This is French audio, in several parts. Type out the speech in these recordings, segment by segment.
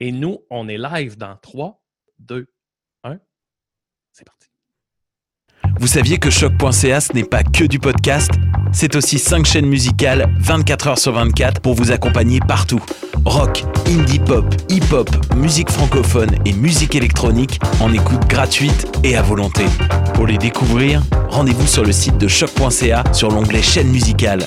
Et nous, on est live dans 3, 2, 1. C'est parti. Vous saviez que choc.ca ce n'est pas que du podcast C'est aussi 5 chaînes musicales 24 heures sur 24 pour vous accompagner partout. Rock, indie pop, hip-hop, musique francophone et musique électronique en écoute gratuite et à volonté. Pour les découvrir, rendez-vous sur le site de choc.ca sur l'onglet chaîne musicale.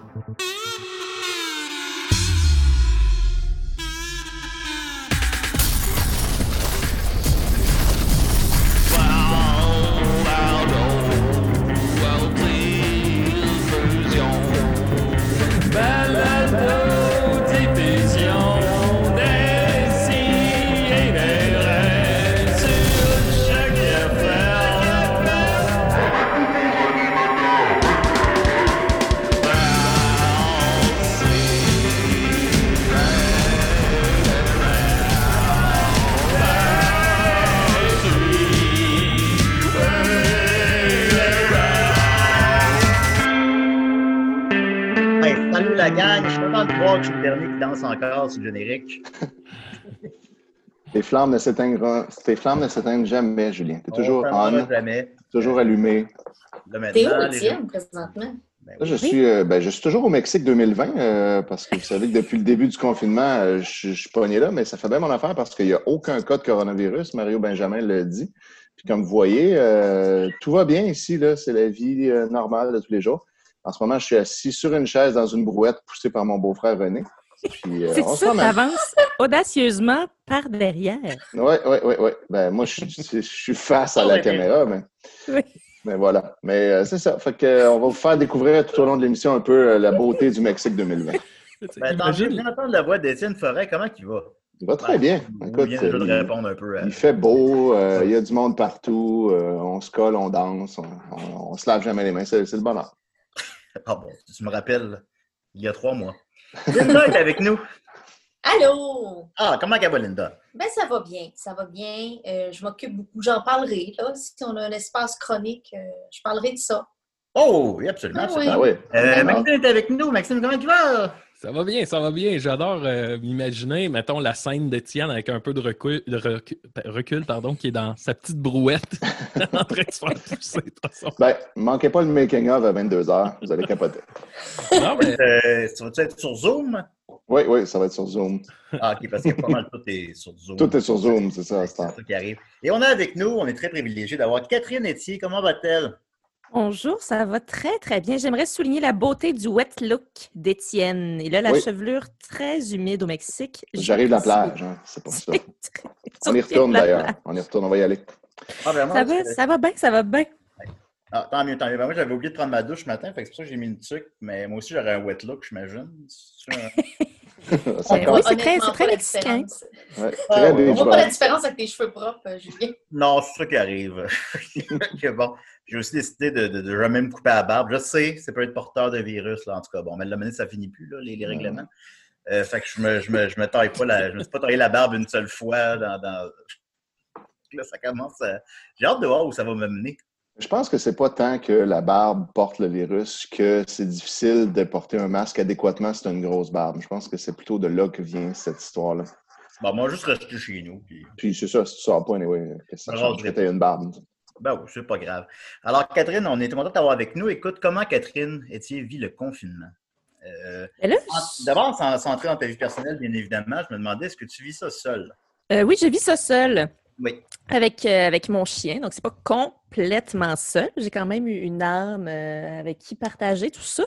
la gang, je suis content de voir que je suis le dernier qui danse encore sur le générique. Tes flammes ne s'éteignent, tes flammes ne s'éteignent jamais, Julien. Tu es toujours On jamais. toujours allumé. T'es où, les Étienne, présentement? Ben Là, je, suis, euh, ben, je suis toujours au Mexique 2020 euh, parce que vous savez que depuis le début du confinement, euh, je, je suis pogné là, mais ça fait bien mon affaire parce qu'il n'y a aucun cas de coronavirus. Mario Benjamin l'a dit. Puis comme vous voyez, euh, tout va bien ici. là. C'est la vie euh, normale de tous les jours. En ce moment, je suis assis sur une chaise dans une brouette poussée par mon beau-frère René. Puis, euh, C'est on se ça, t'avances audacieusement par derrière. Oui, oui, oui, oui. Ben, moi, je, suis- je suis face à la Ouais. caméra, mais. Oui. Mais voilà. Mais euh, c'est ça. Fait que, euh, on va vous faire découvrir tout au long de l'émission un peu euh, la beauté du Mexique 2020. Ben, viens d'entendre la voix d'Étienne Forêt. Comment il va? Il va très bien. Écoute, vient déjà de il, répondre un peu à... il fait beau, euh, il y a du monde partout, euh, on se colle, on danse, on, on, on se lave jamais les mains. C'est le bonheur. Ah bon, tu me rappelles, il y a trois mois. Linda est avec nous. Allô? Ah, comment elle va, Linda? Ben, ça va bien, ça va bien. Euh, je m'occupe beaucoup, j'en parlerai. Là. Si on a un espace chronique, euh, je parlerai de ça. Oh, oui, absolument. Ah absolument. Ah oui. Euh. Maxime est avec nous. Maxime, comment tu vas? Ça va bien, ça va bien. J'adore euh, m'imaginer, mettons, la scène d'Étienne avec un peu de recul, de recul, recul, pardon, qui est dans sa petite brouette en train de se faire pousser. de toute façon. Ben, manquez pas le making-of à 22h, vous allez capoter. Non, mais Euh, tu vas être sur Zoom? Oui, oui, ça va être sur Zoom. Ah, OK, parce que pas mal tout est sur Zoom. Tout est sur Zoom, c'est ça, à C'est ce temps. ça qui arrive. Et on a avec nous, on est très privilégiés d'avoir Catherine Etier. Comment va-t-elle? Bonjour, ça va très, très bien. J'aimerais souligner la beauté du wet look d'Étienne. Il a la Oui. chevelure très humide au Mexique. J'arrive de la plage, hein, c'est pour ça. On y retourne d'ailleurs. On y retourne, on va y aller. Ah, vraiment? Ça va, ça va bien, ça va bien. Ah, tant mieux, tant mieux. Ben, moi, j'avais oublié de prendre ma douche ce matin, fait que c'est pour ça que j'ai mis une tuque, mais moi aussi, j'aurais un wet look, j'imagine. C'est Ben c'est très- c'est très mexicain. Ouais, Ah, très ouais, On voit pas la différence avec tes cheveux propres, euh, Julien. Non, c'est ça qui arrive. Bon, j'ai aussi décidé de, de, de jamais me couper la barbe. Je sais, ça peut être porteur de virus, là, en tout cas. Bon, mais la minute, ça finit plus, là, les, les règlements. Euh, fait que je me, je me, je me taille pas la, je me suis pas taillé la barbe une seule fois dans, dans... Là, ça commence à... J'ai hâte de voir où ça va me mener. Je pense que c'est pas tant que la barbe porte le virus que c'est difficile de porter un masque adéquatement si tu une grosse barbe. Je pense que c'est plutôt de là que vient cette histoire-là. Bon, moi, juste rester chez nous. Puis... Puis c'est ça, si tu sors pas, anyway, que ça Ça change que tu une barbe? Ben oui, c'est pas grave. Alors, Catherine, on est content de t'avoir avec nous. Écoute, comment Catherine Etier vit le confinement? Euh, D'abord, sans, sans entrer dans ta vie personnelle, bien évidemment, je me demandais, est-ce que tu vis ça seul? euh, oui, je vis ça seul Oui. avec, euh, avec mon chien. Donc, c'est pas complètement seul. J'ai quand même eu une âme euh, avec qui partager tout ça.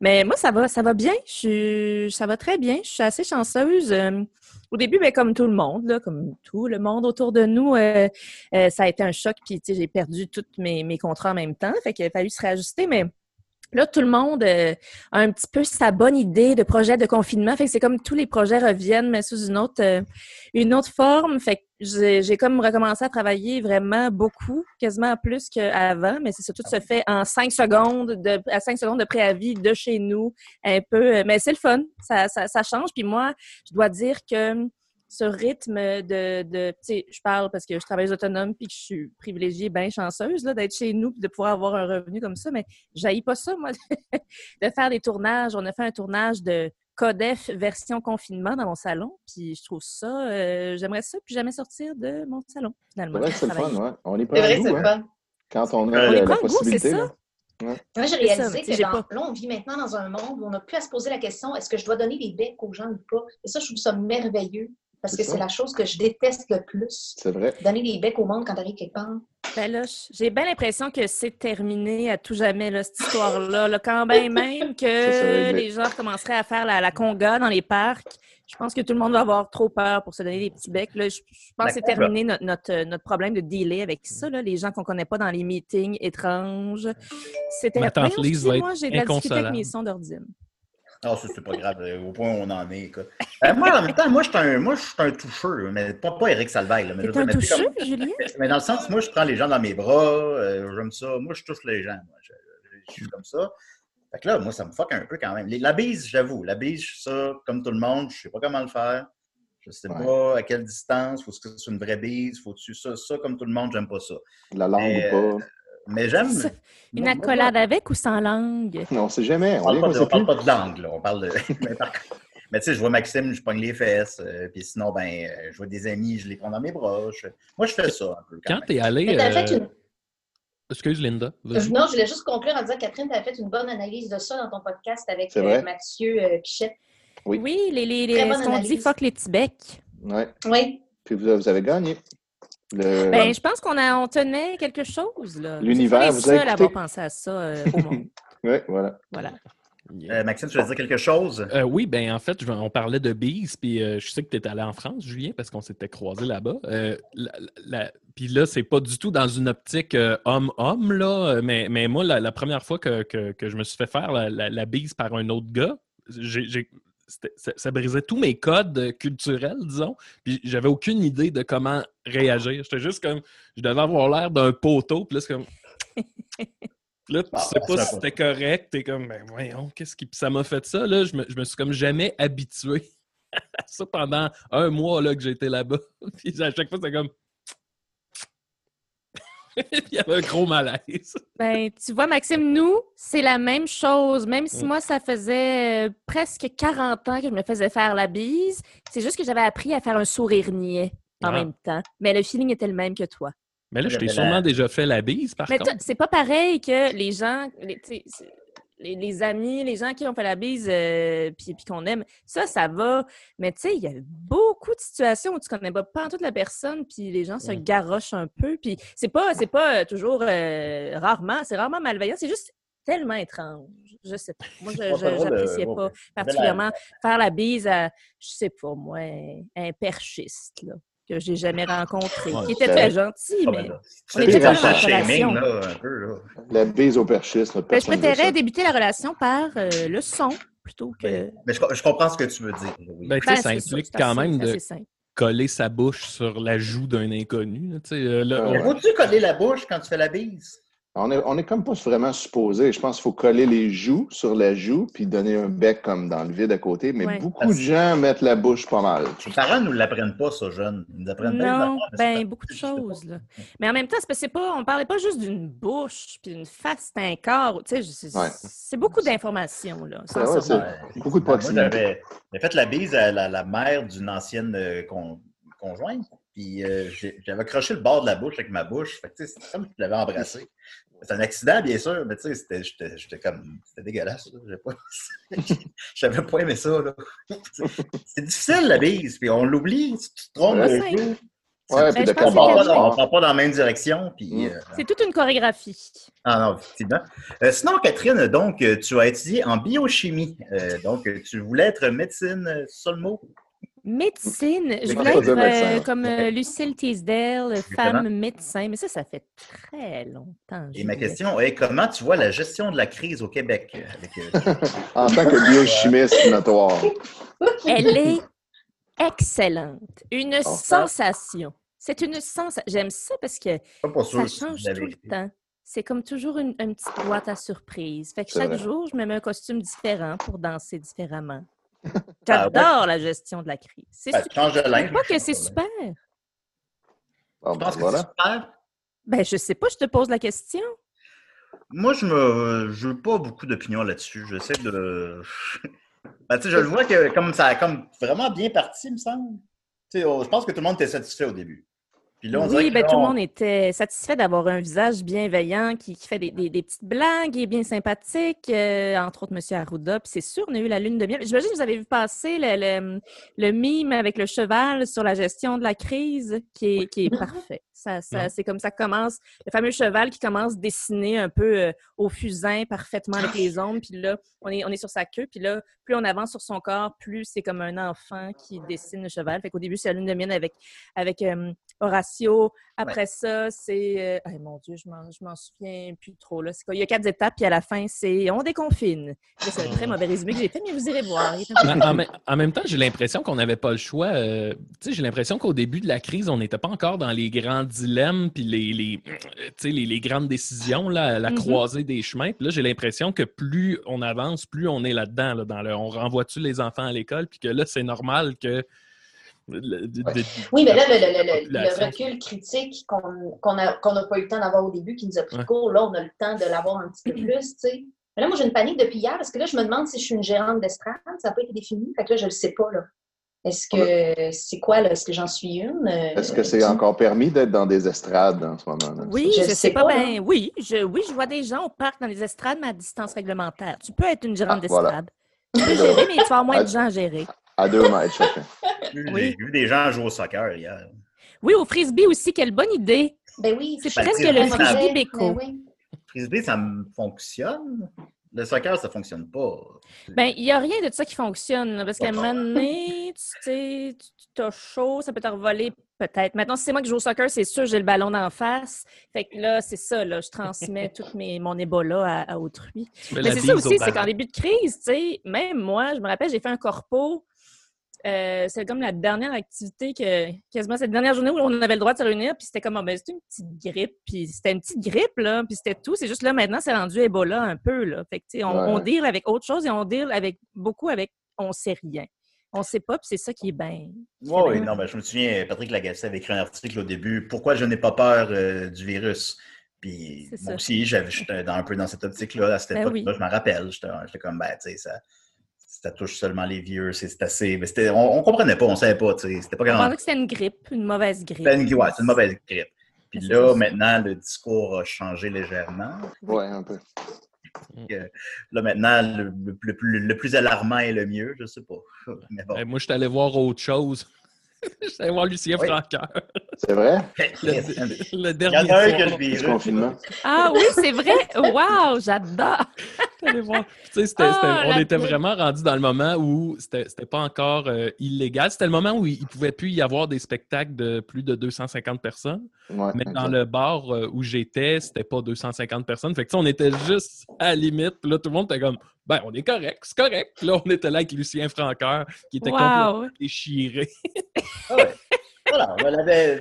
Mais moi, ça va, ça va bien. Je ça va très bien. Je suis assez chanceuse. Euh, au début, ben, comme tout le monde, là, comme tout le monde autour de nous, ça a été un choc. Puis, j'ai perdu tous mes, mes contrats en même temps. Fait qu'il a fallu se réajuster. Mais là, tout le monde euh, a un petit peu sa bonne idée de projet de confinement. Fait que c'est comme tous les projets reviennent, mais sous une autre, euh, une autre forme. Fait que j'ai comme recommencé à travailler vraiment beaucoup, quasiment plus qu'avant, mais c'est ça, tout se fait en cinq secondes, de, à cinq secondes de préavis de chez nous, un peu. Mais c'est le fun, ça, ça, ça change. Puis moi, je dois dire que ce rythme de, de tu sais, je parle parce que je travaille autonome puis que je suis privilégiée, bien chanceuse là, d'être chez nous puis de pouvoir avoir un revenu comme ça, mais j'haïs pas ça, moi, de faire des tournages. On a fait un tournage de Codef version confinement dans mon salon, puis je trouve ça, euh, j'aimerais ça, puis jamais sortir de mon salon, C'est finalement. vrai que c'est le fun, ouais. On est pas C'est vrai goût, c'est le hein, fun. quand on On a est la, la pas à goût, c'est possibilité. ça. là. Moi, j'ai C'est réalisé ça, que dans- pas- là, on vit maintenant dans un monde où on n'a plus à se poser la question est-ce que je dois donner des becs aux gens ou pas? Et ça, je trouve ça merveilleux parce que c'est la chose que je déteste le plus. C'est vrai. Donner des becs au monde quand t'arrives quelque part. Ben là, j'ai bien l'impression que c'est terminé à tout jamais, là, cette histoire-là. là. Quand bien même c'est que les gens commenceraient à faire la, la conga dans les parcs, je pense que tout le monde va avoir trop peur pour se donner des petits becs. Là. Je, je pense La que c'est terminé notre, notre, notre problème de dealer avec ça, là, les gens qu'on connaît pas dans les meetings étranges. C'était Ma tante Voyons, Lise va moi, j'ai de la difficulté avec mes sons d'ordine. Non, ça, c'est pas grave, euh, au point où on en est. quoi. Euh, moi, en même temps, moi, je suis un, moi, je suis un toucheur, mais pas, pas Eric Salvaille. là, mais, je veux T'es un dire, mais tu sais, toucheux, comme- Julien? mais dans le sens, moi, je prends les gens dans mes bras, euh, j'aime ça. Moi, je touche les gens. moi. Je, je- je suis comme ça. Fait que là, moi, ça me fuck un peu quand même. Les- la bise, j'avoue, la bise, je suis ça, comme tout le monde, je sais pas comment le faire. Je sais Ouais. pas à quelle distance, faut que ce soit une vraie bise, faut-tu ça, ça, comme tout le monde, j'aime pas ça. La langue Mais, ou pas. Mais j'aime. Une accolade avec ou sans langue? Non, on sait jamais. On On parle, pas on parle pas de langue, là. On parle de. mais tu sais, je vois Maxime, je pogne les fesses. euh, puis sinon, ben, euh, je vois des amis, je les prends dans mes bras. je- Moi, je fais ça un peu. Quand t'es allé. Euh, fait une- Excuse Linda. Non, je voulais juste conclure en disant, Catherine, tu as fait une bonne analyse de ça dans ton podcast avec C'est euh. Mathieu euh, Pichette. Oui. Oui, les, les, les, ce qu'on dit, fuck les petits becs. Ouais. Oui. Puis vous, vous avez gagné. Le- Ben, je pense qu'on a, on tenait quelque chose, là. L'univers Vous êtes à avoir écouté. pensé à ça euh, au monde. Ouais, voilà. Voilà. Euh, Maxime, tu veux dire quelque chose? Euh, oui, ben en fait, je- on parlait de Bees, puis euh, je sais que tu étais allé en France, Julien, parce qu'on s'était croisés là-bas. Euh, la- la- puis là, c'est pas du tout dans une optique euh, homme-homme, là, mais, mais moi, la, la première fois que, que- que je me suis fait faire la, la- la bise par un autre gars, j'ai- ça, brisait tous mes codes euh, culturels, disons, puis j'avais aucune idée de comment réagir. J'étais juste comme, je devais avoir l'air d'un poteau, puis là, c'est comme... Puis Là, tu Ah, sais pas si c'était correct, t'es comme, ben voyons, qu'est-ce qui. Puis ça m'a fait ça, là, je me, je me suis comme jamais habitué à ça pendant un mois là, que j'étais là-bas. Puis à chaque fois, c'était comme. Il y avait un gros malaise. Ben, tu vois, Maxime, nous, c'est la même chose. Même si Mm. moi, ça faisait euh, presque 40 ans que je me faisais faire la bise, c'est juste que j'avais appris à faire un sourire niais en Ah. même temps. Mais le feeling était le même que toi. Mais là, je t'ai sûrement déjà fait la bise, par Mais contre. c'est pas pareil que les gens, les, les, les amis, les gens qui ont fait la bise euh, puis, puis qu'on aime, ça, ça va. Mais tu sais, il y a beaucoup de situations où tu connais pas, pas en toute la personne, puis les gens se garochent un peu. Puis c'est pas, c'est pas euh, toujours euh, rarement, c'est rarement malveillant, c'est juste tellement étrange. Je sais pas. Moi, je- ouais, pas particulièrement faire la bise à, je sais pas, moi, un, un perchiste, là, que j'ai jamais rencontré, Ouais, qui était très gentil, Ah, mais ben on était dans la shaming, relation. là, un peu, là. La bise au perchiste. Ben, je préférais débuter la relation par euh, le son plutôt que. Mais, mais je, je comprends ce que tu veux dire. oui. Ben, tu Ben, sais, ça c'est implique quand assez- même de coller sa bouche sur la joue d'un inconnu. là, euh, là, Ah on- Mais Faut-tu coller la bouche quand tu fais la bise? On est, on est comme pas vraiment supposé. Je pense qu'il faut coller les joues sur la joue puis donner un bec comme dans le vide à côté. Mais Ouais. beaucoup de gens mettent la bouche pas mal. Les parents ne nous l'apprennent pas, ça, jeune. Ils nous apprennent Non, mais ben beaucoup de pas. choses. Là. Mais en même temps, c'est pas, on parlait pas juste d'une bouche, puis d'une face, c'est un corps. Tu sais, c'est Ouais. beaucoup d'informations là. Ah ouais, beaucoup de Ben, Moi, proximité. j'avais j'avais fait la bise à la, la mère d'une ancienne euh, con- conjointe. Puis euh, j'avais accroché le bord de la bouche avec ma bouche. Fait que, c'est comme si je l'avais embrassé. C'est un accident, bien sûr, mais tu sais, c'était- j'étais j'étais comme. C'était dégueulasse. là. Pas- J'avais pas aimé ça. là. C'est difficile, la bise. Puis on l'oublie. Si tu te trompes Ouais. de Ouais. joue, Ouais, Ben, puis de on ne part, pas- dans la même direction. Puis, Mm. euh, C'est toute une chorégraphie. ah non, effectivement. Euh, sinon, Catherine, donc, tu as étudié en biochimie. Euh, donc, tu voulais être médecine, le mot? Médecine, je voulais être euh, comme euh, Lucille Teasdale, Exactement. femme médecin, mais ça, ça fait très longtemps. Et ma question est comment tu vois la gestion de la crise au Québec? euh, Avec, euh, En tant que biochimiste notoire. Elle est excellente. Une Oh. sensation. C'est une sensation. J'aime ça parce que ça change tout le temps. C'est comme toujours une, une petite boîte à surprise. Fait que chaque vrai. jour, je me mets un costume différent pour danser différemment. J'adore la gestion de la crise. C'est Ben, de je linge. pas que c'est super. Bon, Je ben, pense que voilà. c'est super. Ben, je sais pas, je te pose la question. Moi, je me, je n'ai pas beaucoup d'opinions là-dessus. J'essaie de. Ben, je le vois que comme ça a comme vraiment bien parti, il me semble. Tu sais, oh, je pense que tout le monde était satisfait au début. Puis là, on dirait Oui, que ben, tout le on- monde était satisfait d'avoir un visage bienveillant qui, qui fait des, des- des petites blagues et bien sympathique, euh, entre autres M. Arruda. Puis c'est sûr, on a eu la lune de miel. J'imagine que vous avez vu passer le, le, le mime avec le cheval sur la gestion de la crise qui est, qui est parfait. Ça, c'est comme ça commence, le fameux cheval qui commence dessiné un peu euh, au fusain, parfaitement avec les ombres. Puis là, on est, on est sur sa queue. Puis là, plus on avance sur son corps, plus c'est comme un enfant qui dessine le cheval. Fait qu'au début, c'est la lune de miel avec, avec euh, Horatio. Après ça, c'est. euh, ah, mon Dieu, je m'en, je m'en souviens plus trop. Là. C'est quoi? Il y a quatre étapes, puis à la fin, c'est on déconfine. C'est un très mauvais résumé que j'ai fait, mais vous irez voir. En, me- en même temps, j'ai l'impression qu'on n'avait pas le choix. euh, tu sais, j'ai l'impression qu'au début de la crise, on n'était pas encore dans les grands dilemmes puis les, les, euh, tu sais, les, les grandes décisions, là, la Mhm. croisée des chemins. Puis là, j'ai l'impression que plus on avance, plus on est là-dedans. là, dans le, on renvoie-tu les enfants à l'école, puis que là, c'est normal que. Oui, mais là, le, le- le- la le- population- le recul critique qu'on n'a pas eu le temps d'avoir au début, qui nous a pris Ouais. court, là, on a le temps de l'avoir un petit peu plus, tu sais. Mais là, moi, j'ai une panique depuis hier, parce que là, je me demande si je suis une gérante d'estrade. Ça n'a pas été défini. Fait que là, je ne le sais pas, là. Est-ce que c'est quoi, là? Est-ce que j'en suis une? Euh, Est-ce que c'est encore permis d'être dans des estrades en ce moment? là? Oui, Je je, sais sais pas, ben oui, je, oui, je vois des gens au parc dans les estrades, mais à distance réglementaire. Tu peux être une gérante Ah, voilà. d'estrade. Tu peux gérer, mais tu vas avoir moins de gens à gérer. À deux mètres chacun. J'ai vu des gens jouer au soccer hier. Oui, au frisbee aussi, quelle bonne idée. Ben oui. C'est Ben, presque le frisbee Ben béco. oui. Frisbee, ça me fonctionne. Le soccer, ça fonctionne pas. Ben, il n'y a rien de ça qui fonctionne. là, parce qu'à un moment donné, tu sais, tu as chaud, ça peut te revoler peut-être. Maintenant, si c'est moi qui joue au soccer, c'est sûr, j'ai le ballon d'en face. Fait que là, c'est ça, là, je transmets tout mes, mon Ebola à, à autrui. Mais la c'est ça bise au aussi, c'est ballon. qu'en début de crise, tu sais, même moi, je me rappelle, j'ai fait un corpo. Euh, c'est comme la dernière activité que quasiment cette dernière journée où on avait le droit de se réunir, puis c'était comme ah, ben, c'était une petite grippe, puis c'était une petite grippe là, puis c'était tout. C'est juste là maintenant c'est rendu Ebola un peu là. Fait que on, Ouais. on deal avec autre chose et on deal avec beaucoup avec on sait rien. On sait pas, puis c'est ça qui est bien. Oui, non, ben, je me souviens, Patrick Lagacé avait écrit un article au début Pourquoi je n'ai pas peur euh, du virus Puis moi aussi, j'étais un peu dans cette optique-là, à cette Ben époque-là, oui. je m'en rappelle. J'étais comme, ben, tu sais, ça, ça touche seulement les vieux, c'est assez. Mais on, on comprenait pas, on savait pas, tu sais, c'était pas On grand pensait que c'était une grippe, une mauvaise grippe. C'était une, ouais, c'est une mauvaise grippe. Puis là, ça. maintenant, le discours a changé légèrement. Oui, un peu. Là, maintenant, le, le- le plus, le plus alarmant est le mieux, je sais pas. Mais bon. Moi, je suis allé voir autre chose. Je suis allé voir Lucien Oui. Francoeur. C'est vrai? Le, le Il y en dernier a un que le Du virus. confinement. Ah oui, c'est vrai? Wow, j'adore. Voir. Tu sais, Ah, c'était- on était vraiment rendu dans le moment où c'était c'était pas encore euh, illégal. C'était le moment où il ne pouvait plus y avoir des spectacles de plus de 250 personnes. Ouais, Mais dans exact. le bar euh, où j'étais, c'était pas 250 personnes. Fait que tu sais, on était juste à la limite. Puis là, tout le monde était comme Ben, on est correct, c'est correct. Là, on était là avec Lucien Francoeur, qui était complètement Wow. déchiré. Ah ouais. Voilà, on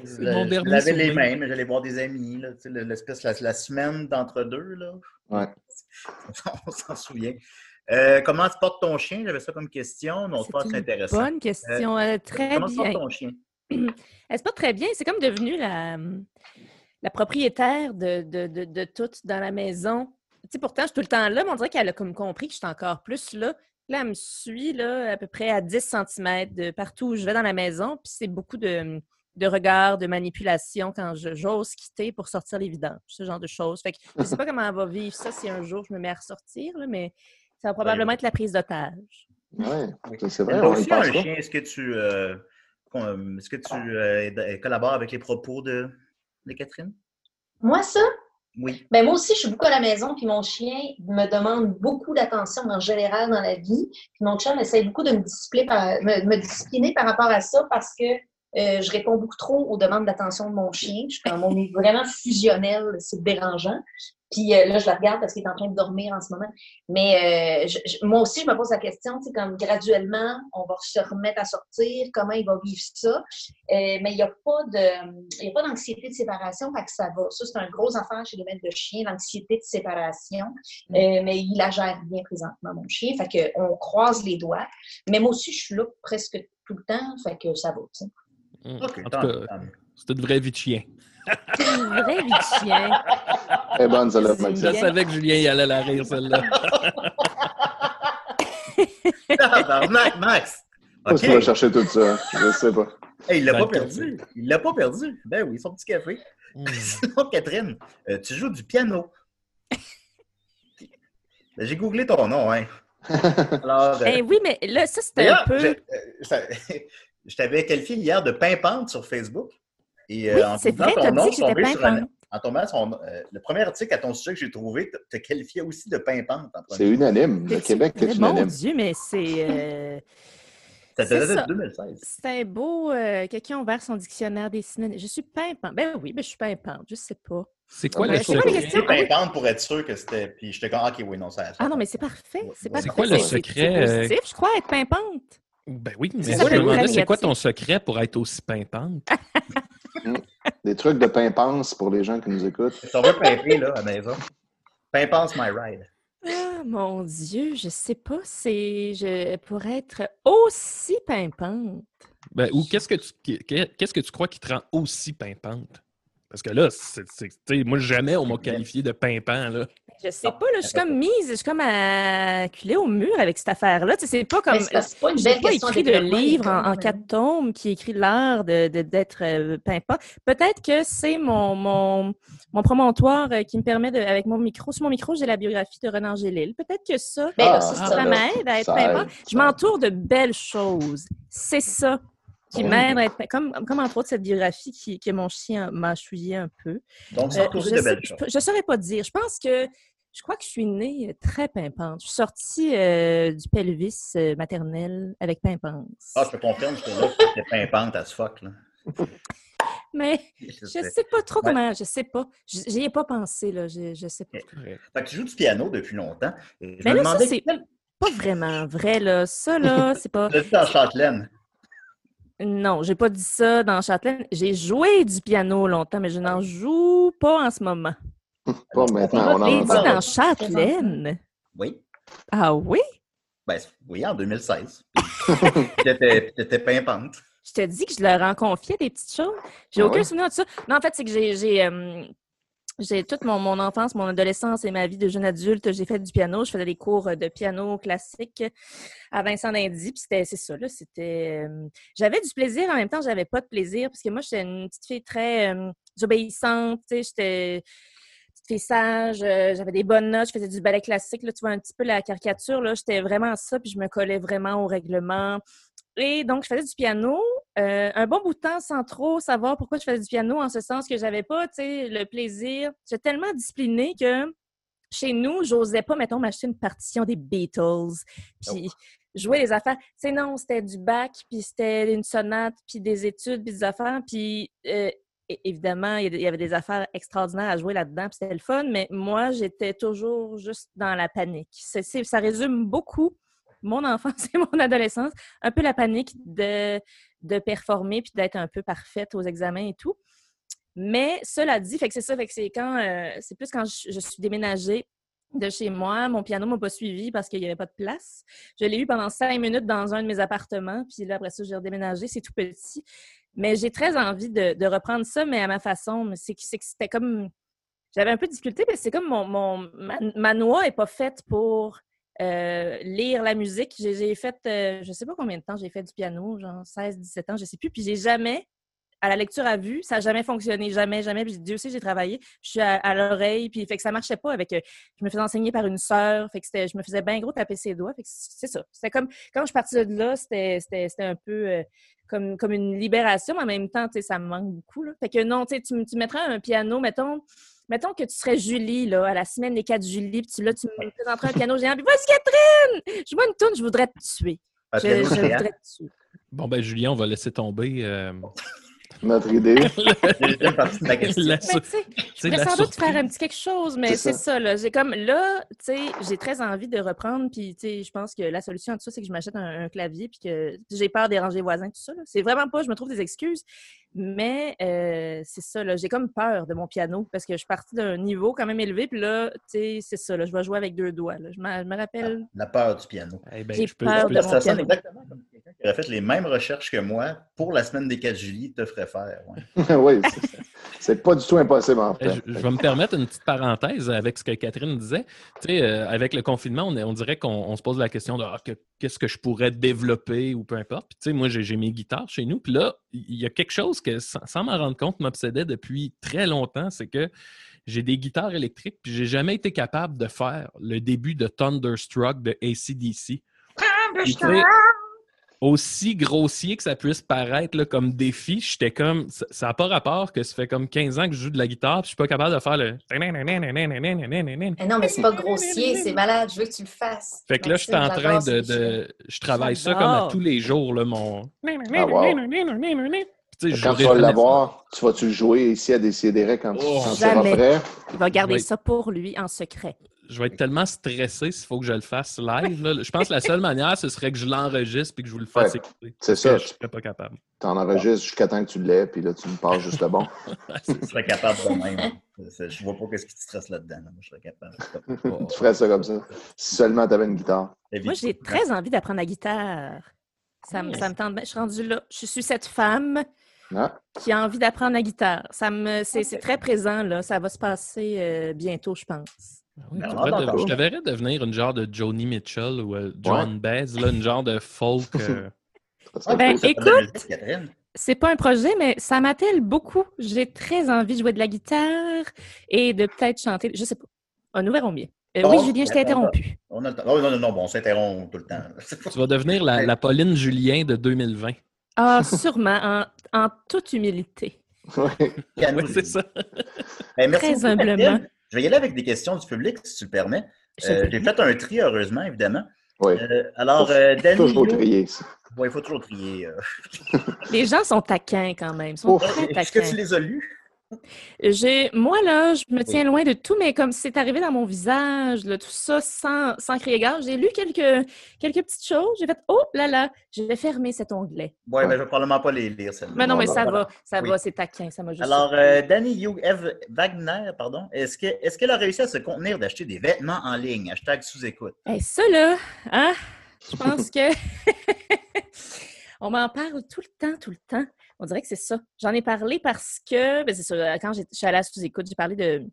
dernier l'avais les mais j'allais voir des amis, là, l'espèce, la, la semaine d'entre-deux, là. Ouais. on s'en souvient. Euh, comment se porte ton chien? J'avais ça comme question. Non, c'est pas une intéressant. bonne question. Euh, très Comment se porte bien. ton chien? Elle se porte très bien. C'est comme devenu la, la propriétaire de, de, de, de tout dans la maison. Tu sais, pourtant, je suis tout le temps là, mais on dirait qu'elle a comme compris que je suis encore plus là. Là, elle me suit là, à peu près à 10 cm de partout où je vais dans la maison. Puis c'est beaucoup de, de regards, de manipulation quand je- j'ose quitter pour sortir les vidanges, ce genre de choses. Fait que je ne sais pas comment elle va vivre ça si un jour je me mets à ressortir, là, mais ça va probablement être la prise d'otage. Ouais, Oui. c'est- vrai, on aussi un chien. Est-ce que tu, euh, con- est-ce que tu euh, collabores avec les propos de, de Catherine? Moi, ça? Oui. Ben moi aussi, je suis beaucoup à la maison, puis mon chien me demande beaucoup d'attention en général dans la vie. Puis mon chien essaie beaucoup de me discipliner par, rapport à ça parce que euh, je réponds beaucoup trop aux demandes d'attention de mon chien. Je suis vraiment fusionnel, c'est dérangeant. Puis euh, là, je la regarde parce qu'il est en train de dormir en ce moment. Mais euh, je- je- moi aussi, je me pose la question, tu sais, comme graduellement, on va se remettre à sortir, comment il va vivre ça? Euh, mais il n'y a pas de, il y a pas d'anxiété de séparation, fait que ça va. Ça, c'est un gros affaire chez les maîtres de chien, l'anxiété de séparation. Mm. Euh, mais il la gère bien présentement, mon chien. Fait que on croise les doigts. Mais moi aussi, je suis là presque tout le temps, fait que ça va, tu sais. En tout cas, mieux. C'est une vraie vie de chien. C'est une vraie vie de chien. Eh bonne, celle-là, Je savais que Julien y allait la rire, celle-là. Tabarnak, Max! Où est-ce OK. qu'il va chercher tout ça? Je sais pas. Hey, il l'a pas perdu. Il l'a pas perdu. Ben oui, son petit café. Hum. Sinon, Catherine, euh, tu joues du piano. Ben, J'ai googlé ton nom, hein. Alors, euh, Ben oui, mais là, ça, c'était un peu. je, euh, ça- je t'avais qualifié hier de pimpante sur Facebook. Et, euh, Oui, en c'est vrai, ton nom, dit que je suis j'étais tombé sur un- pimpante. En tombant sur euh, le premier article à ton sujet que j'ai trouvé, te, te qualifiait aussi de pimpante. en C'est unanime. Le C'est- Québec est mais Mon unanime. Dieu, mais c'est. euh, Ça de 2016. C'est un beau. euh, Quelqu'un a ouvert son dictionnaire des synonymes. Je suis pimpante. Ben oui, ben je suis pimpante. Je sais pas. C'est quoi le secret? questions? J'ai pimpante pour être sûr que c'était. Puis j'étais comme, ok, oui, non, ça. Ah non, mais c'est parfait. C'est quoi le C'est- secret, C'est positif, je crois, être pimpante. Ben oui, mais C'est je me demandais, c'est quoi ton secret pour être aussi pimpante? Des trucs de pimpance pour les gens qui nous écoutent. Si on veut pimper, là, à la maison. Pimpance my ride. Ah, mon Dieu, je sais pas. C'est. Je... Pour être aussi pimpante. Ben, ou qu'est-ce que tu qu'est-ce que tu crois qui te rend aussi pimpante? Parce que là, c'est, c'est- tu sais, moi, jamais on m'a qualifié de pimpant, là. Je sais pas, là, je suis comme mise, je suis comme acculée au mur avec cette affaire-là. Tu sais, c'est pas comme. C'est pas une J'ai belle pas écrit de livre en, en comme, quatre tomes qui écrit l'art de, de- d'être euh, pimpant. Peut-être que c'est mon, mon, mon promontoire euh, qui me permet de, avec mon micro, sur mon micro, j'ai la biographie de Renan Gélil. Peut-être que ça, Ben Ah, ça ça. là. m'aide à être Ça pimpant. Je ça m'entoure de belles choses. C'est ça qui Ouais. m'aide à être pim- comme, comme entre autres cette biographie qui, que mon chien m'a chouillé un peu. Donc, Euh, je de sais- belles je choses. peux- je saurais pas dire. Je pense que je crois que je suis née euh, très pimpante. Je suis sortie euh, du pelvis euh, maternel avec pimpance. Ah, je te confirme, là, j'étais pimpante as fuck, là. Mais je C'était- sais pas trop Ouais. comment, je sais pas. J'y ai pas pensé, là. Je, je sais pas. Fait que tu joues du piano depuis longtemps. Et je Mais me là, ça, demandais c'est quel- pas vraiment vrai, là. Ça, là, c'est pas. L'as dit dans Châtelaine. Non, j'ai pas dit ça dans Châtelaine. J'ai joué du piano longtemps, mais je n'en joue pas en ce moment. Pas maintenant, on J'ai en dit dans Châtelaine? Oui. Ah oui? Ben, oui, en 2016. Puis t'étais puis t'étais pimpante. Je te dis que je leur en confiais des petites choses. J'ai Ah aucun souvenir de ça. Non, en fait, c'est que j'ai, j'ai, euh, j'ai toute mon, enfance, mon adolescence et ma vie de jeune adulte, j'ai fait du piano. Je faisais des cours de piano classique à Vincent d'Indy. Puis c'était, c'est ça, là. C'était. euh, j'avais du plaisir, en même temps, j'avais pas de plaisir, parce que moi, j'étais une petite fille très euh, obéissante, j'étais petite fille sage, euh, j'avais des bonnes notes, je faisais du ballet classique, là, tu vois un petit peu la caricature, là, j'étais vraiment ça, puis je me collais vraiment au règlement. Et donc, je faisais du piano euh, un bon bout de temps sans trop savoir pourquoi je faisais du piano, en ce sens que j'avais pas, tu sais, le plaisir. J'étais tellement disciplinée que chez nous, j'osais pas, mettons, m'acheter une partition des Beatles, puis jouer les affaires. Tu sais, non, c'était du bac, puis c'était une sonate, puis des études, puis des affaires, puis euh, évidemment, il y avait des affaires extraordinaires à jouer là-dedans, puis c'était le fun, mais moi, j'étais toujours juste dans la panique. Ça résume beaucoup mon enfance et mon adolescence, un peu la panique de, de performer puis d'être un peu parfaite aux examens et tout. Mais cela dit, fait que c'est ça, fait que c'est quand euh, c'est plus quand je, suis déménagée de chez moi, mon piano m'a pas suivi parce qu'il n'y avait pas de place. Je l'ai eu pendant cinq minutes dans un de mes appartements, puis là après ça j'ai redéménagé, c'est tout petit. Mais j'ai très envie de, reprendre ça, mais à ma façon. C'est que c'était comme j'avais un peu de difficulté, mais c'est comme mon, mon ma, ma noix est pas faite pour euh, lire la musique. J'ai fait, euh, je sais pas combien de temps j'ai fait du piano, genre 16, 17 ans, je sais plus. Puis j'ai jamais, à la lecture à vue, ça n'a jamais fonctionné, jamais, jamais. Puis Dieu sait, j'ai travaillé. Je suis à, l'oreille, puis fait que ça marchait pas avec. euh, je me faisais enseigner par une sœur, fait que je me faisais bien gros taper ses doigts. C'est ça. C'était comme, quand je suis partie de là, c'était, un peu euh, comme, comme une libération, mais en même temps, ça me manque beaucoup. Là. Fait que non, tu tu mettrais un piano, mettons. Mettons que tu serais Julie, là, à la semaine des 4 Julie, puis tu, là, tu me présenterais un piano géant, puis vas-y, Catherine! Je vois une tourne, je voudrais te tuer. Je, voudrais te tuer. Bon, ben, Julien, on va laisser tomber. euh, Notre idée. Deuxième partie de ma question. La sur- tu sais, je la sans doute faire un petit quelque chose, mais C'est ça. là. J'ai comme là, tu sais, j'ai très envie de reprendre, puis tu sais, je pense que la solution à tout ça, c'est que je m'achète un, un clavier, puis que j'ai peur de déranger les voisins, tout ça. là. C'est vraiment pas, je me trouve des excuses, mais euh, c'est ça. là. J'ai comme peur de mon piano parce que je suis partie d'un niveau quand même élevé, puis là, tu sais, c'est ça. Là, je vais jouer avec deux doigts. là. Je me je me rappelle. La peur du piano. Eh ben, J'ai je peux- peur je de peux- mon Ça sonne piano. exactement comme quelqu'un qui aurait fait les mêmes recherches que moi pour la semaine des 4 juillet te ferait faire. ouais. oui, c'est- c'est pas du tout impossible en Eh, fait. Je, je vais me permettre une petite parenthèse avec ce que Catherine disait. Tu sais, euh, avec le confinement, on, est- on dirait qu'on on se pose la question de Ah, que- qu'est-ce que je pourrais développer ou peu importe. Puis, tu sais, moi, j'ai j'ai mes guitares chez nous. Puis là, il y a quelque chose que, sans, sans m'en rendre compte, m'obsédait depuis très longtemps. C'est que j'ai des guitares électriques, puis j'ai jamais été capable de faire le début de Thunderstruck de ACDC. Aussi grossier que ça puisse paraître là, comme défi, j'étais comme. Ça n'a pas rapport que ça fait comme 15 ans que je joue de la guitare, puis je suis pas capable de faire le. Eh non, mais c'est pas grossier, c'est malade. Je veux que tu le fasses. Fait que là, je suis en train de, Je travaille ça comme à tous les jours, là, mon. Ah, wow. Quand tu vas l'avoir, tu vas-tu le jouer ici à Décideret quand, tu- Oh. quand tu seras prêt? Il va garder Oui. ça pour lui en secret. Je vais être tellement stressé s'il faut que je le fasse live. là. Je pense que la seule manière, ce serait que je l'enregistre et que je vous le fasse Ouais. écouter. C'est ça. Je serais pas capable. Tu en enregistres jusqu'à temps que tu l'aies, puis là, tu me passes juste le bon. Je serais capable de même. Je vois pas qu'est-ce qui te stresse là-dedans. là. Moi, je serais capable. tu ferais ça comme ça. Si seulement tu avais une guitare. Moi, j'ai très envie d'apprendre la guitare. Ça me, ça me tente bien. Je suis rendue là. Je suis cette femme Ah, qui a envie d'apprendre la guitare. Ça me, c'est, c'est très présent, là. Ça va se passer euh, bientôt, je pense. Ah oui, Ben, pas. je te verrais devenir une genre de Joni Mitchell ou euh, John Baez, là, une genre de folk. euh, Ben, écoute. C'est pas un projet, mais ça m'attelle beaucoup. J'ai très envie de jouer de la guitare et de peut-être chanter. Je sais pas. Ah, nous verrons bien. Euh, Bon, oui, Julien, je t'ai interrompu. On a le temps. Oh, non, non, non, bon, on s'interrompt tout le temps. tu vas devenir la, la Pauline Julien de 2020. Ah, sûrement, en, en toute humilité. Oui, c'est ça. Merci Très humblement. Je vais y aller avec des questions du public, si tu le permets. Euh. J'ai fait un tri, heureusement, évidemment. Oui. Euh, alors, euh, Danny. Toujours trier ça. Ouais, il faut toujours trier. euh. Les gens sont taquins quand même. Ils sont Ouf. très Est-ce que tu les as lus? J'ai, moi, là, je me tiens loin de tout, mais comme c'est arrivé dans mon visage, là, tout ça, sans, sans crier gare, j'ai lu quelques, quelques petites choses. J'ai fait « Oh là là, je vais fermer cet onglet. Ouais, mais je vais probablement pas les lire, celle-là. Mais non, mais ça va, ça Oui. va, c'est taquin, ça m'a juste... Alors, euh, Danny Hugh Eve Wagner, pardon, est-ce que- est-ce qu'elle a réussi à se contenir d'acheter des vêtements en ligne? Hashtag sous-écoute. Hey, ça, là, hein? Je pense que... On m'en parle tout le temps, tout le temps. On dirait que c'est ça. J'en ai parlé parce que... Ben, c'est ça, quand j'ai- je suis allée à sous-écoute, j'ai parlé de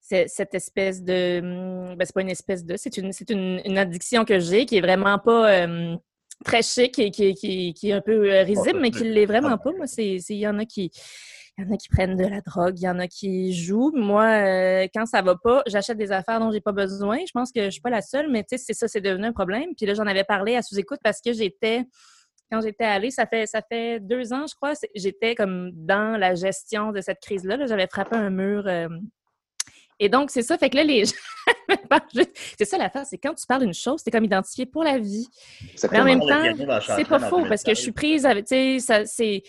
cette espèce de... hum, Ben, c'est pas une espèce de... C'est une, c'est une, une addiction que j'ai qui est vraiment pas... euh, très chic et qui, qui, qui est un peu euh, risible, mais qui l'est vraiment pas. Moi, il y en a qui... Il y en a qui prennent de la drogue, il y en a qui jouent. Moi, euh, quand ça va pas, j'achète des affaires dont j'ai pas besoin. Je pense que je suis pas la seule, mais tu sais, c'est ça, c'est devenu un problème. Puis là, j'en avais parlé à sous-écoute parce que j'étais, quand j'étais allée, ça fait, ça fait deux ans, je crois, j'étais comme dans la gestion de cette crise-là. là. J'avais frappé un mur. euh, et donc, c'est ça. Fait que là, les gens C'est ça l'affaire, c'est quand tu parles d'une chose, c'est comme identifié pour la vie. Mais en même temps, c'est pas faux parce que je suis prise avec, tu sais, ça- c'est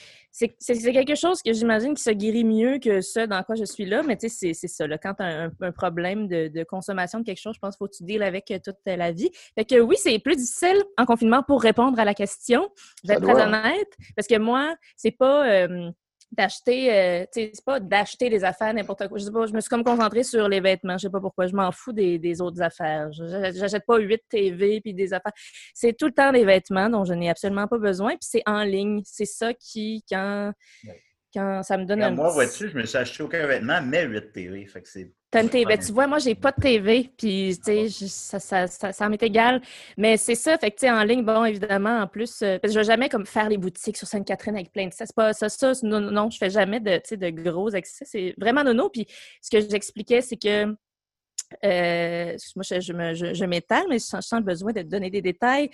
quelque chose que j'imagine qui se guérit mieux que ce dans quoi je suis là, mais tu sais, c'est- ça. Là, quand tu as un, un problème de, de consommation de quelque chose, je pense qu'il faut que tu deals avec euh, toute la vie. Fait que oui, c'est plus difficile en confinement pour répondre à la question. Je vais être très honnête parce que moi, c'est pas. euh, d'acheter, euh, tu sais, c'est pas d'acheter des affaires n'importe quoi. Je sais pas, je me suis comme concentrée sur les vêtements. Je sais pas pourquoi. Je m'en fous des, des autres affaires. Je- J'achète pas huit TV puis des affaires. C'est tout le temps des vêtements dont je n'ai absolument pas besoin. Puis c'est en ligne. C'est ça qui, quand, quand ça me donne un Moi, vois-tu, je me suis acheté aucun vêtement, mais 8 TV. Fait que c'est. T'as une TV. Ben, tu vois, moi, j'ai pas de TV, puis, tu sais, ça, ça, ça, ça m'est égal. Mais c'est ça, fait que, tu sais, en ligne, bon, évidemment, en plus, euh, parce que je vais jamais comme faire les boutiques sur Sainte-Catherine avec plein de ça. C'est pas ça, ça, non, non, je fais jamais de, de gros excès. C'est vraiment nono. Puis, ce que j'expliquais, c'est que, euh, moi, je, je me- je- m'étale, mais je sens, le besoin de donner des détails.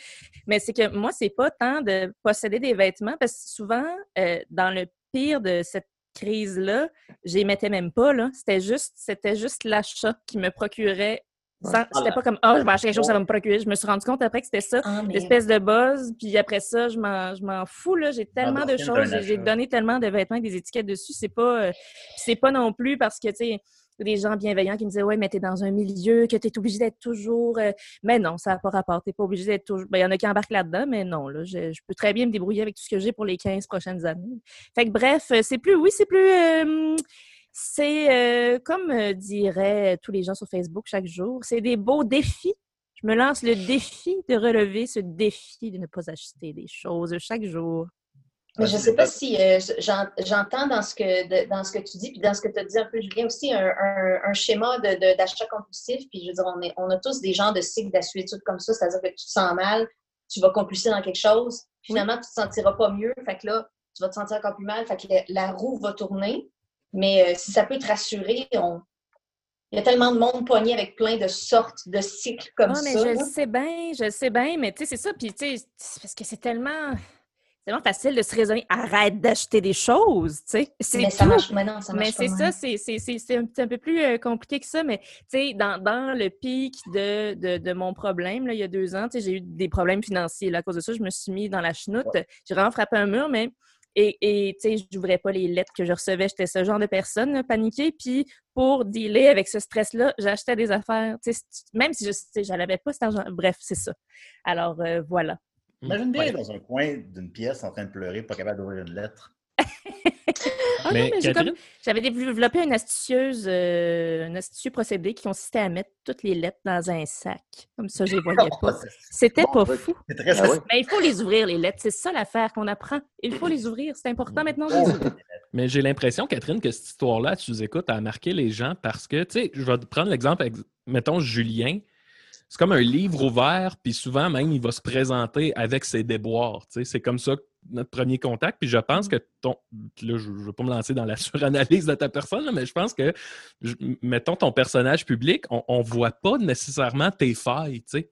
Mais c'est que moi, c'est pas tant de posséder des vêtements, parce que souvent, euh, dans le pire de cette crise-là, je les mettais même pas, là. C'était juste, c'était juste l'achat qui me procurait Sans- C'était pas comme, ah, je vais acheter quelque chose, ça va me procurer. Je me suis rendu compte après que c'était ça, Ah, l'espèce de buzz. Puis après ça, je m'en, je m'en fous. Là. J'ai tellement de choses. J'ai, donné tellement de vêtements avec des étiquettes dessus. C'est pas, euh, c'est pas non plus parce que, tu sais, des gens bienveillants qui me disaient, ouais, mais t'es dans un milieu que t'es obligé d'être toujours. euh, Mais non, ça n'a pas rapport. T'es pas obligé d'être toujours. Ben, il y en a qui embarquent là-dedans, mais non, là, je, peux très bien me débrouiller avec tout ce que j'ai pour les 15 prochaines années. Fait que bref, euh, c'est plus, oui, c'est plus. euh, c'est comme diraient tous les gens sur Facebook chaque jour, c'est des beaux défis. Je me lance le défi de relever ce défi de ne pas acheter des choses chaque jour. Mais je ne sais pas si euh, j'en- j'entends dans ce que de- dans ce que tu dis, puis dans ce que tu as dit un peu, Julien, aussi un, un- un schéma de- de- d'achat compulsif. Puis je veux dire, on, est, on a tous des genres de cycles d'assuétude comme ça, c'est-à-dire que tu te sens mal, tu vas compulser dans quelque chose, finalement, tu ne te sentiras pas mieux, fait que là, tu vas te sentir encore plus mal, fait que la, la roue va tourner. Mais euh, si ça peut te rassurer, on... il y a tellement de monde pogné avec plein de sortes de cycles comme Ah, mais ça. je le sais bien, je le sais bien, mais tu sais, c'est ça. Puis, tu sais, parce que c'est tellement, tellement facile de se raisonner. Arrête d'acheter des choses, tu sais. C'est Mais ça tout. marche, mais non, ça marche Mais c'est ça, c'est c'est- c'est- c'est un, peu plus euh, compliqué que ça, mais tu sais, dans, dans le pic de, de, de mon problème, là, il y a deux ans, tu sais, j'ai eu des problèmes financiers. là. à cause de ça, je me suis mis dans la chenoute. J'ai vraiment frappé un mur, mais. Et, tu sais, je n'ouvrais pas les lettres que je recevais. J'étais ce genre de personne là, paniquée. Puis, pour dealer avec ce stress-là, j'achetais des affaires. Tu sais, c- même si je n'avais pas cet argent. Bref, c'est ça. Alors, euh, voilà. Imagine bien Ouais. dans un coin d'une pièce en train de pleurer, pas capable d'ouvrir une lettre. Ah non, Mais mais j'ai Catherine, comme- J'avais développé une astucieuse, euh, un astucieux procédé qui consistait à mettre toutes les lettres dans un sac. Comme ça, je les voyais pas. C'était Bon pas fou. C'est très Ah oui? Mais il faut les ouvrir, les lettres. C'est ça l'affaire qu'on apprend. Il faut les ouvrir. C'est important maintenant de les ouvrir. Mais j'ai l'impression, Catherine, que cette histoire-là, tu nous écoutes, a marqué les gens parce que, tu sais, je vais te prendre l'exemple, avec, mettons, Julien. C'est comme un livre ouvert, puis souvent même, il va se présenter avec ses déboires. C'est comme ça notre premier contact. Puis je pense que ton. Là, je ne veux pas me lancer dans la suranalyse de ta personne, là, mais je pense que, je- mettons, ton personnage public, on ne voit pas nécessairement tes failles. sais.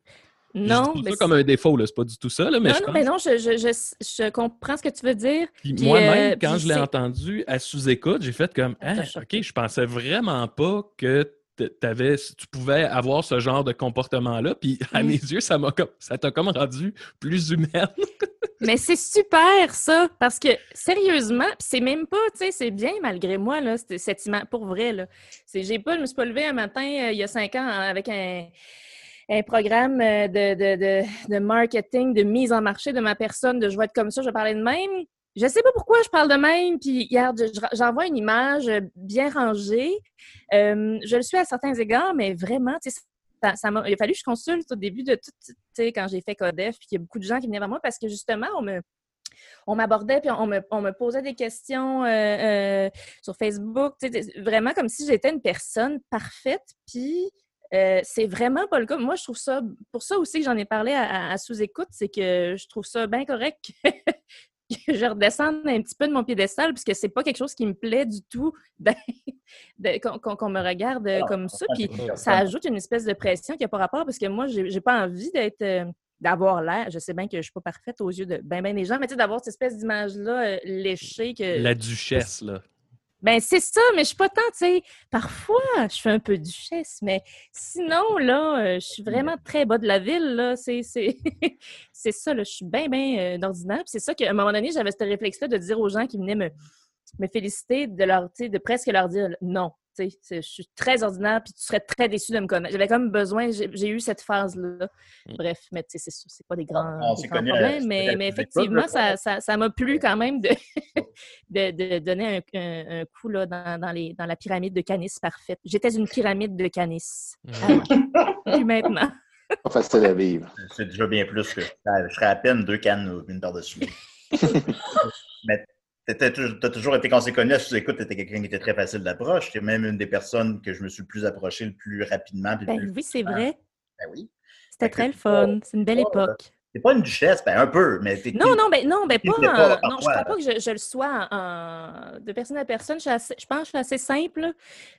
Je dis Non, pas mais ça comme un défaut, là, c'est pas du tout ça, là, mais non, je non, pense mais non, je, je, je, je comprends ce que tu veux dire. puis moi-même, euh, quand je l'ai c'est- entendu à sous-écoute, j'ai fait comme Ah, choqué. OK, je pensais vraiment pas que tu pouvais avoir ce genre de comportement-là. Puis à Mm. mes yeux, ça m'a ça t'a comme rendu plus humaine. Mais c'est super, ça, parce que sérieusement, c'est même pas, tu sais, c'est bien malgré moi, là, cette ima- pour vrai, là. C'est, j'ai pas, je me suis pas levée un matin, euh, il y a cinq ans, avec un, un programme euh, de, de, de, de marketing, de mise en marché de ma personne, de je vais être comme ça, je vais parler de même. Je sais pas pourquoi je parle de même, puis regarde, je- je- j'envoie une image euh, bien rangée. Je le suis à certains égards, mais vraiment, tu sais, ça, il a fallu que je consulte au début de tout, tu sais, quand j'ai fait Codef, puis il y a beaucoup de gens qui venaient vers moi parce que justement, on me, on m'abordait, puis on me, on me posait des questions euh, euh, sur Facebook, vraiment comme si j'étais une personne parfaite, puis c'est vraiment pas le cas. Moi, je trouve ça, pour ça aussi que j'en ai parlé à sous-écoute, c'est que je trouve ça bien correct que, je redescende un petit peu de mon piédestal, puisque c'est pas quelque chose qui me plaît du tout ben, de- qu'on me regarde Ah, comme ça. Puis ça ajoute une espèce de pression qui n'a pas rapport parce que moi, j'ai j'ai pas envie d'être. euh, d'avoir l'air, je sais bien que je suis pas parfaite aux yeux de ben ben des gens, mais tu sais, d'avoir cette espèce d'image-là euh, léchée que. La duchesse, là. Ben c'est ça, mais je suis pas tant, tu sais. Parfois, je fais un peu duchesse, mais sinon, là, euh, je suis vraiment très bas de la ville, là. C'est c'est- c'est ça, là. Je suis bien, bien d'ordinaire. Puis c'est ça qu'à un moment donné, j'avais ce réflexe-là de dire aux gens qui venaient me, me féliciter, de leur, tu sais, de presque leur dire non. Je suis très ordinaire, puis tu serais très déçu de me connaître. J'avais comme besoin, j'ai eu cette phase-là. Mm. Bref, mais tu sais, c'est pas des grands, des grands problèmes, mais, effectivement, ça ça- ça m'a plu quand même de, de, de donner un, un- un coup là, dans, dans les, dans la pyramide de Canis parfaite. J'étais une pyramide de Canis. Avant. Puis maintenant. Pas facile à vivre. C'est déjà bien plus que je serais à peine deux cannes ou une par-dessus. Mais tu as toujours été, quand on s'est connus, si tu étais quelqu'un qui était très facile d'approche. Tu es même une des personnes que je me suis le plus approché le plus rapidement. le Ben plus oui, c'est vrai. Ben oui. C'était très le c'est fun. C'est une belle pas, euh, époque. T'es pas une duchesse, ben un peu, mais t'es. Non, non, ben non, ben pas. non, je parfois, crois pas que je, je le sois en, de personne à personne. Je, suis assez- je pense que je suis assez simple,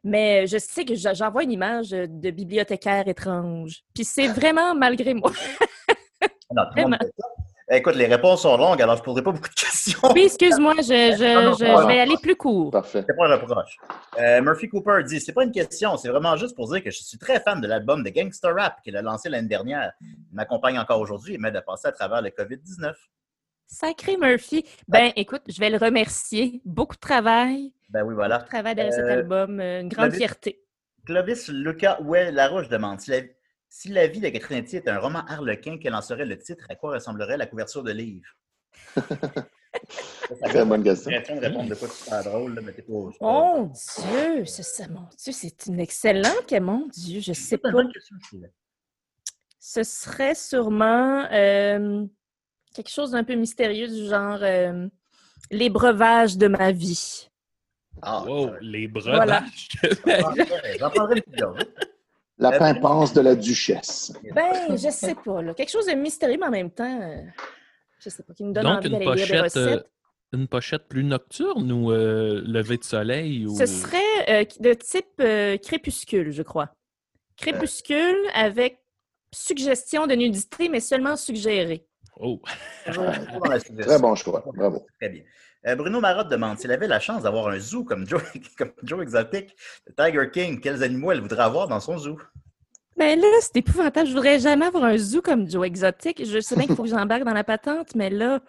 mais je sais que je- j'envoie une image de bibliothécaire étrange. Puis c'est vraiment malgré moi. Non, tout le monde Vraiment. fait ça. Écoute, les réponses sont longues, alors je ne poserai pas beaucoup de questions. Oui, excuse-moi, je, je- je- je vais aller plus court. Parfait. C'est pas un reproche. Euh, Murphy Cooper dit c'est pas une question, c'est vraiment juste pour dire que je suis très fan de l'album de Gangsta Rap qu'il a lancé l'année dernière. Il m'accompagne encore aujourd'hui et m'aide à passer à travers le COVID-19. Sacré Murphy. Ben, écoute, je vais le remercier. Beaucoup de travail, Ben oui, voilà. beaucoup de travail derrière cet Euh, album. euh, Une grande fierté. Clovis Lucas Ouel Larouche demande si la, si la vie de Catherine Etier est un roman harlequin, quel en serait le titre? À quoi ressemblerait la couverture de livre? Ça, Très bonne question. De répondre de quoi tu pas drôle, là, mais t'es pas. c'est pas- Mon Dieu, c'est ça, mon Dieu, c'est une excellente, mon Dieu, je sais C'est pas. une. Ce serait sûrement euh, quelque chose d'un peu mystérieux du genre euh, les breuvages de ma vie. Ah, Wow, les Voilà. breuvages. J'en prendrai plusieurs. La pimpance de la duchesse. Ben, je sais pas, là. Quelque chose de mystérieux, mais en même temps, euh, je sais pas, qui nous donne Donc, envie une d'aller lire des pochette, euh, recettes. une pochette plus nocturne ou euh, lever de soleil? Ou... Ce serait euh, de type euh, crépuscule, je crois. Crépuscule avec suggestion de nudité, mais seulement suggérée. Oh. Très bon choix. Bravo. Très bien. Euh, Bruno Marotte demande s'il avait la chance d'avoir un zoo comme Joe, comme Joe Exotic, Tiger King, quels animaux elle voudrait avoir dans son zoo? Mais là, c'est épouvantable. Je voudrais jamais avoir un zoo comme Joe Exotic. Je sais bien qu'il faut que j'embarque dans la patente, mais là,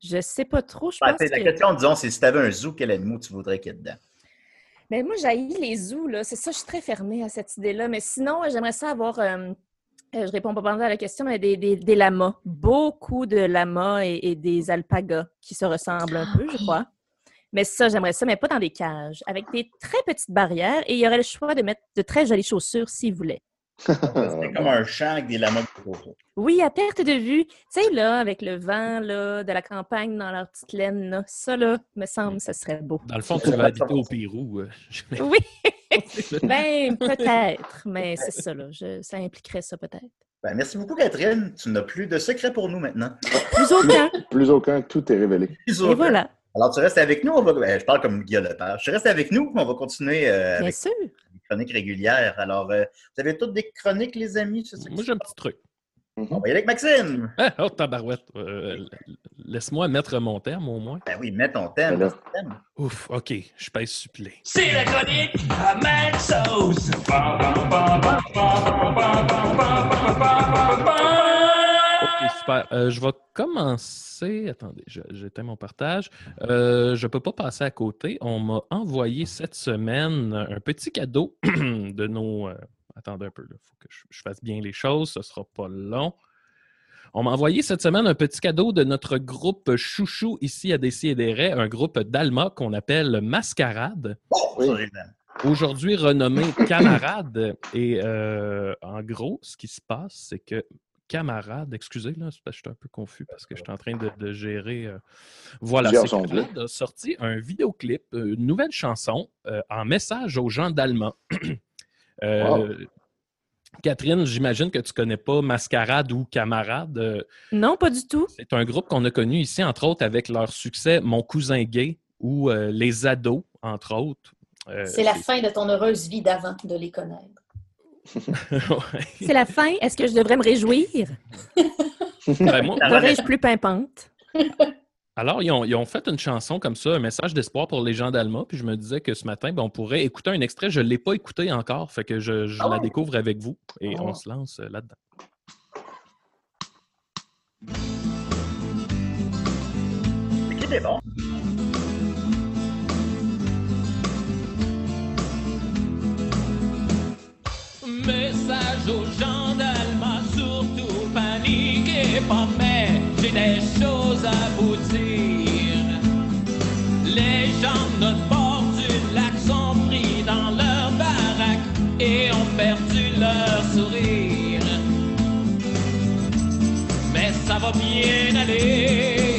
je sais pas trop. Je Ben, pense La que... question, disons, c'est si tu avais un zoo, quel animal tu voudrais qu'il y ait dedans? Mais moi, j'haïs les zoos, là. C'est ça, je suis très fermée à cette idée-là. Mais sinon, j'aimerais ça avoir. euh, euh, je réponds pas pendant à la question, mais des, des- des lamas. Beaucoup de lamas et, et des alpagas qui se ressemblent un peu, je crois. Mais ça, j'aimerais ça, mais pas dans des cages, avec des très petites barrières. Et il y aurait le choix de mettre de très jolies chaussures s'ils voulaient. C'est comme un champ avec des lamas. Oui, à perte de vue. Tu sais, là, avec le vent là, de la campagne dans leur petite laine, là, ça, là, me semble, ça serait beau. dans le fond, tu vas habiter au Pérou. euh, Oui, ben peut-être, mais c'est ça, là. je- ça impliquerait ça peut-être. Ben, merci beaucoup, Catherine. Tu n'as plus de secret pour nous maintenant. Plus aucun. Plus aucun, tout est révélé. Et voilà, Alors, tu restes avec nous. On va... ben, je parle comme Guillaume Lepage. Tu restes avec nous. On va continuer euh, bien avec sûr. Chroniques régulières. Alors, euh, vous avez toutes des chroniques, les amis? Moi, j'ai un petit truc. On va y aller avec Maxime. Ah, oh, tabarouette. Euh, Laisse-moi mettre mon terme au moins. Ben oui, mets ton thème. Là. ton thème. Ouf, OK, je pèse supplé. C'est la chronique à Mad super. Euh, je vais commencer. Attendez, j'éteins mon partage. Euh, je ne peux pas passer à côté. On m'a envoyé cette semaine un petit cadeau de nos. euh, attendez un peu, il faut que je, je fasse bien les choses. Ce ne sera pas long. On m'a envoyé cette semaine un petit cadeau de notre groupe Chouchou ici à Décis-et-des-Raies, un groupe d'Alma qu'on appelle Mascarade. Oh, Oui. aujourd'hui renommé Camarade. Et euh, en gros, ce qui se passe, c'est que Camarade, excusez, là, parce que je suis un peu confus parce que je suis en train de, de gérer. euh, Voilà, c'est a sorti un vidéoclip, euh, une nouvelle chanson euh, en message aux gens d'Allemand. Euh, Wow. Catherine, j'imagine que tu connais pas Mascarade ou Camarade. Euh, Non, pas du tout. c'est un groupe qu'on a connu ici, entre autres, avec leur succès Mon cousin gay ou euh, Les ados, entre autres. Euh, C'est la fin de ton heureuse vie d'avant de les connaître. Ouais. C'est la fin. Est-ce que je devrais me réjouir? Ben, moi- Serais-je plus pimpante? alors, ils ont, ils ont fait une chanson comme ça, un message d'espoir pour les gens d'Alma. Puis je me disais que ce matin, ben, on pourrait écouter un extrait. Je ne l'ai pas écouté encore, fait que je, je la Oh! découvre avec vous et Oh. on se lance euh, là-dedans. Le clip est bon. Message aux gens d'Alma, surtout paniquez pas, mais j'ai des choses à vous dire. Les gens de notre bord du lac sont pris dans leur baraque et ont perdu leur sourire. Mais ça va bien aller.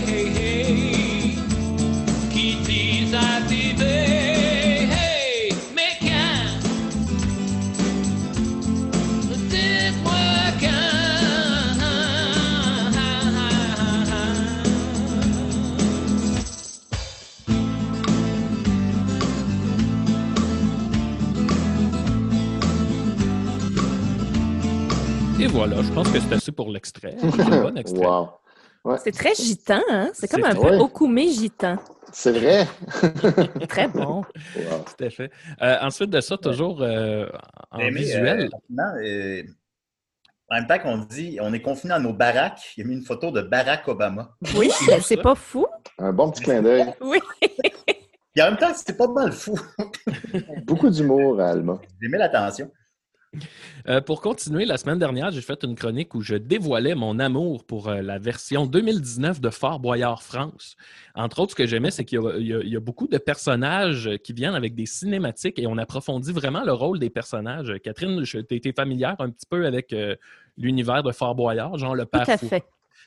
Voilà, je pense que c'est assez pour l'extrait. C'est un bon extrait. Wow. Ouais. C'est très gitan, hein? C'est comme un vrai. peu okoumé gitan. C'est vrai. Très bon. Wow. Tout à fait. Euh, ensuite de ça, toujours euh, en Mais, visuel. euh, euh, en même temps qu'on dit on est confiné dans nos baraques, il a mis une photo de Barack Obama. Oui, c'est pas fou. Un bon petit clin d'œil. Oui. Et en même temps, c'est pas mal fou. Beaucoup d'humour, Alma. J'ai mis l'attention. Euh, pour continuer, la semaine dernière, j'ai fait une chronique où je dévoilais mon amour pour euh, la version 2019 de Fort Boyard France. Entre autres, ce que j'aimais, c'est qu'il y, a- y y beaucoup de personnages qui viennent avec des cinématiques et on approfondit vraiment le rôle des personnages. Catherine, tu été familière un petit peu avec euh, l'univers de Fort Boyard, genre le Tout père Fou-.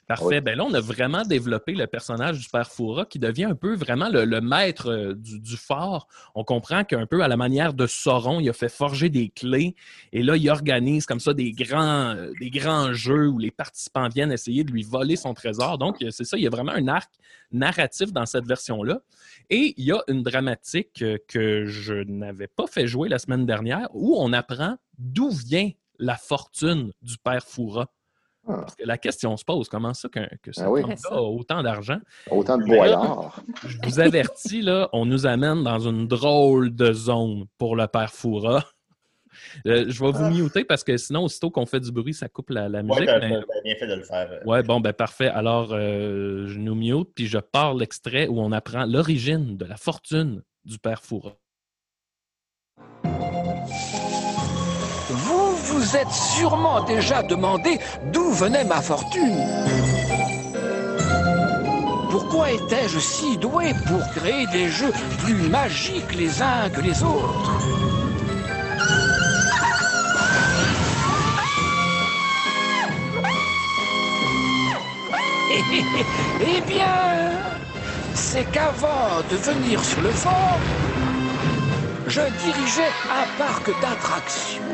Parfait. Oui. Ben là, on a vraiment développé le personnage du père Foura qui devient un peu vraiment le, le maître euh, du, du fort. On comprend qu'un peu à la manière de Sauron, il a fait forger des clés et là, il organise comme ça des grands, euh, des grands jeux où les participants viennent essayer de lui voler son trésor. Donc, euh, c'est ça, il y a vraiment un arc narratif dans cette version-là. Et il y a une dramatique que je n'avais pas fait jouer la semaine dernière où on apprend d'où vient la fortune du père Foura. Ah. Parce que la question se pose, comment ça qu'un- que cet Ah oui. a autant d'argent? Autant de boyards. Je vous avertis, là, on nous amène dans une drôle de zone pour le père Foura. Euh, je vais vous muter parce que sinon, aussitôt qu'on fait du bruit, ça coupe la, la musique. Ouais, t'as mais- t'as bien fait de le faire. euh. Ouais, bon, ben parfait. Alors, euh, je nous mute, puis je pars l'extrait où on apprend l'origine de la fortune du père Foura. Vous êtes sûrement déjà demandé d'où venait ma fortune. Pourquoi étais-je si doué pour créer des jeux plus magiques les uns que les autres? Eh bien, c'est qu'avant de venir sur le fort, je dirigeais un parc d'attractions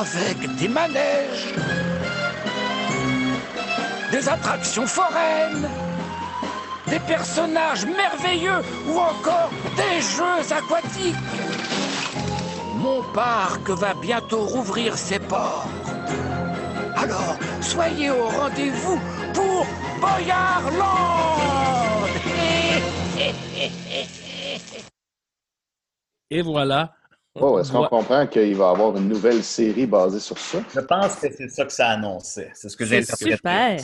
avec des manèges, des attractions foraines, des personnages merveilleux ou encore des jeux aquatiques. Mon parc va bientôt rouvrir ses portes. Alors, soyez au rendez-vous pour Boyarland Et voilà. Oh, Est-ce qu'on Ouais. comprend qu'il va y avoir une nouvelle série basée sur ça? Je pense que c'est ça que ça annonçait. C'est ce que j'ai C'est interprété. super.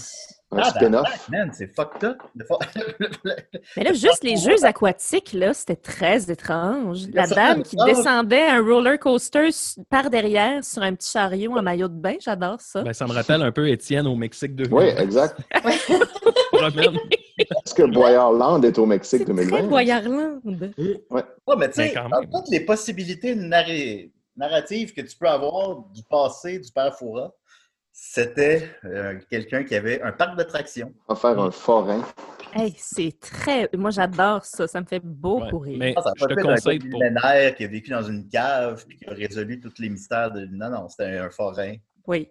Un Ah, spin-off? man, c'est fucked up. De Mais là, juste les jeux aquatiques, là, c'était très étrange. La dame qui ah. descendait un roller coaster par derrière sur un petit chariot en maillot de bain, j'adore ça. Ben, ça me rappelle un peu Étienne au Mexique 2020. Oui, exact. Promène. Est-ce que Boyarland est au Mexique C'est très 2020? Boyarland. Ouais, mais tu sais, Mais quand dans même. toutes les possibilités narri- narratives que tu peux avoir du passé du père Foura, c'était euh, quelqu'un qui avait un parc d'attractions. On va faire un forain. Hey, c'est très. Moi, j'adore ça. Ça me fait beau Ouais, rire. Mais Ah, ça je te conseille pour. qui a vécu dans une cave et qui a résolu tous les mystères de. Non, non, c'était un forain. Oui.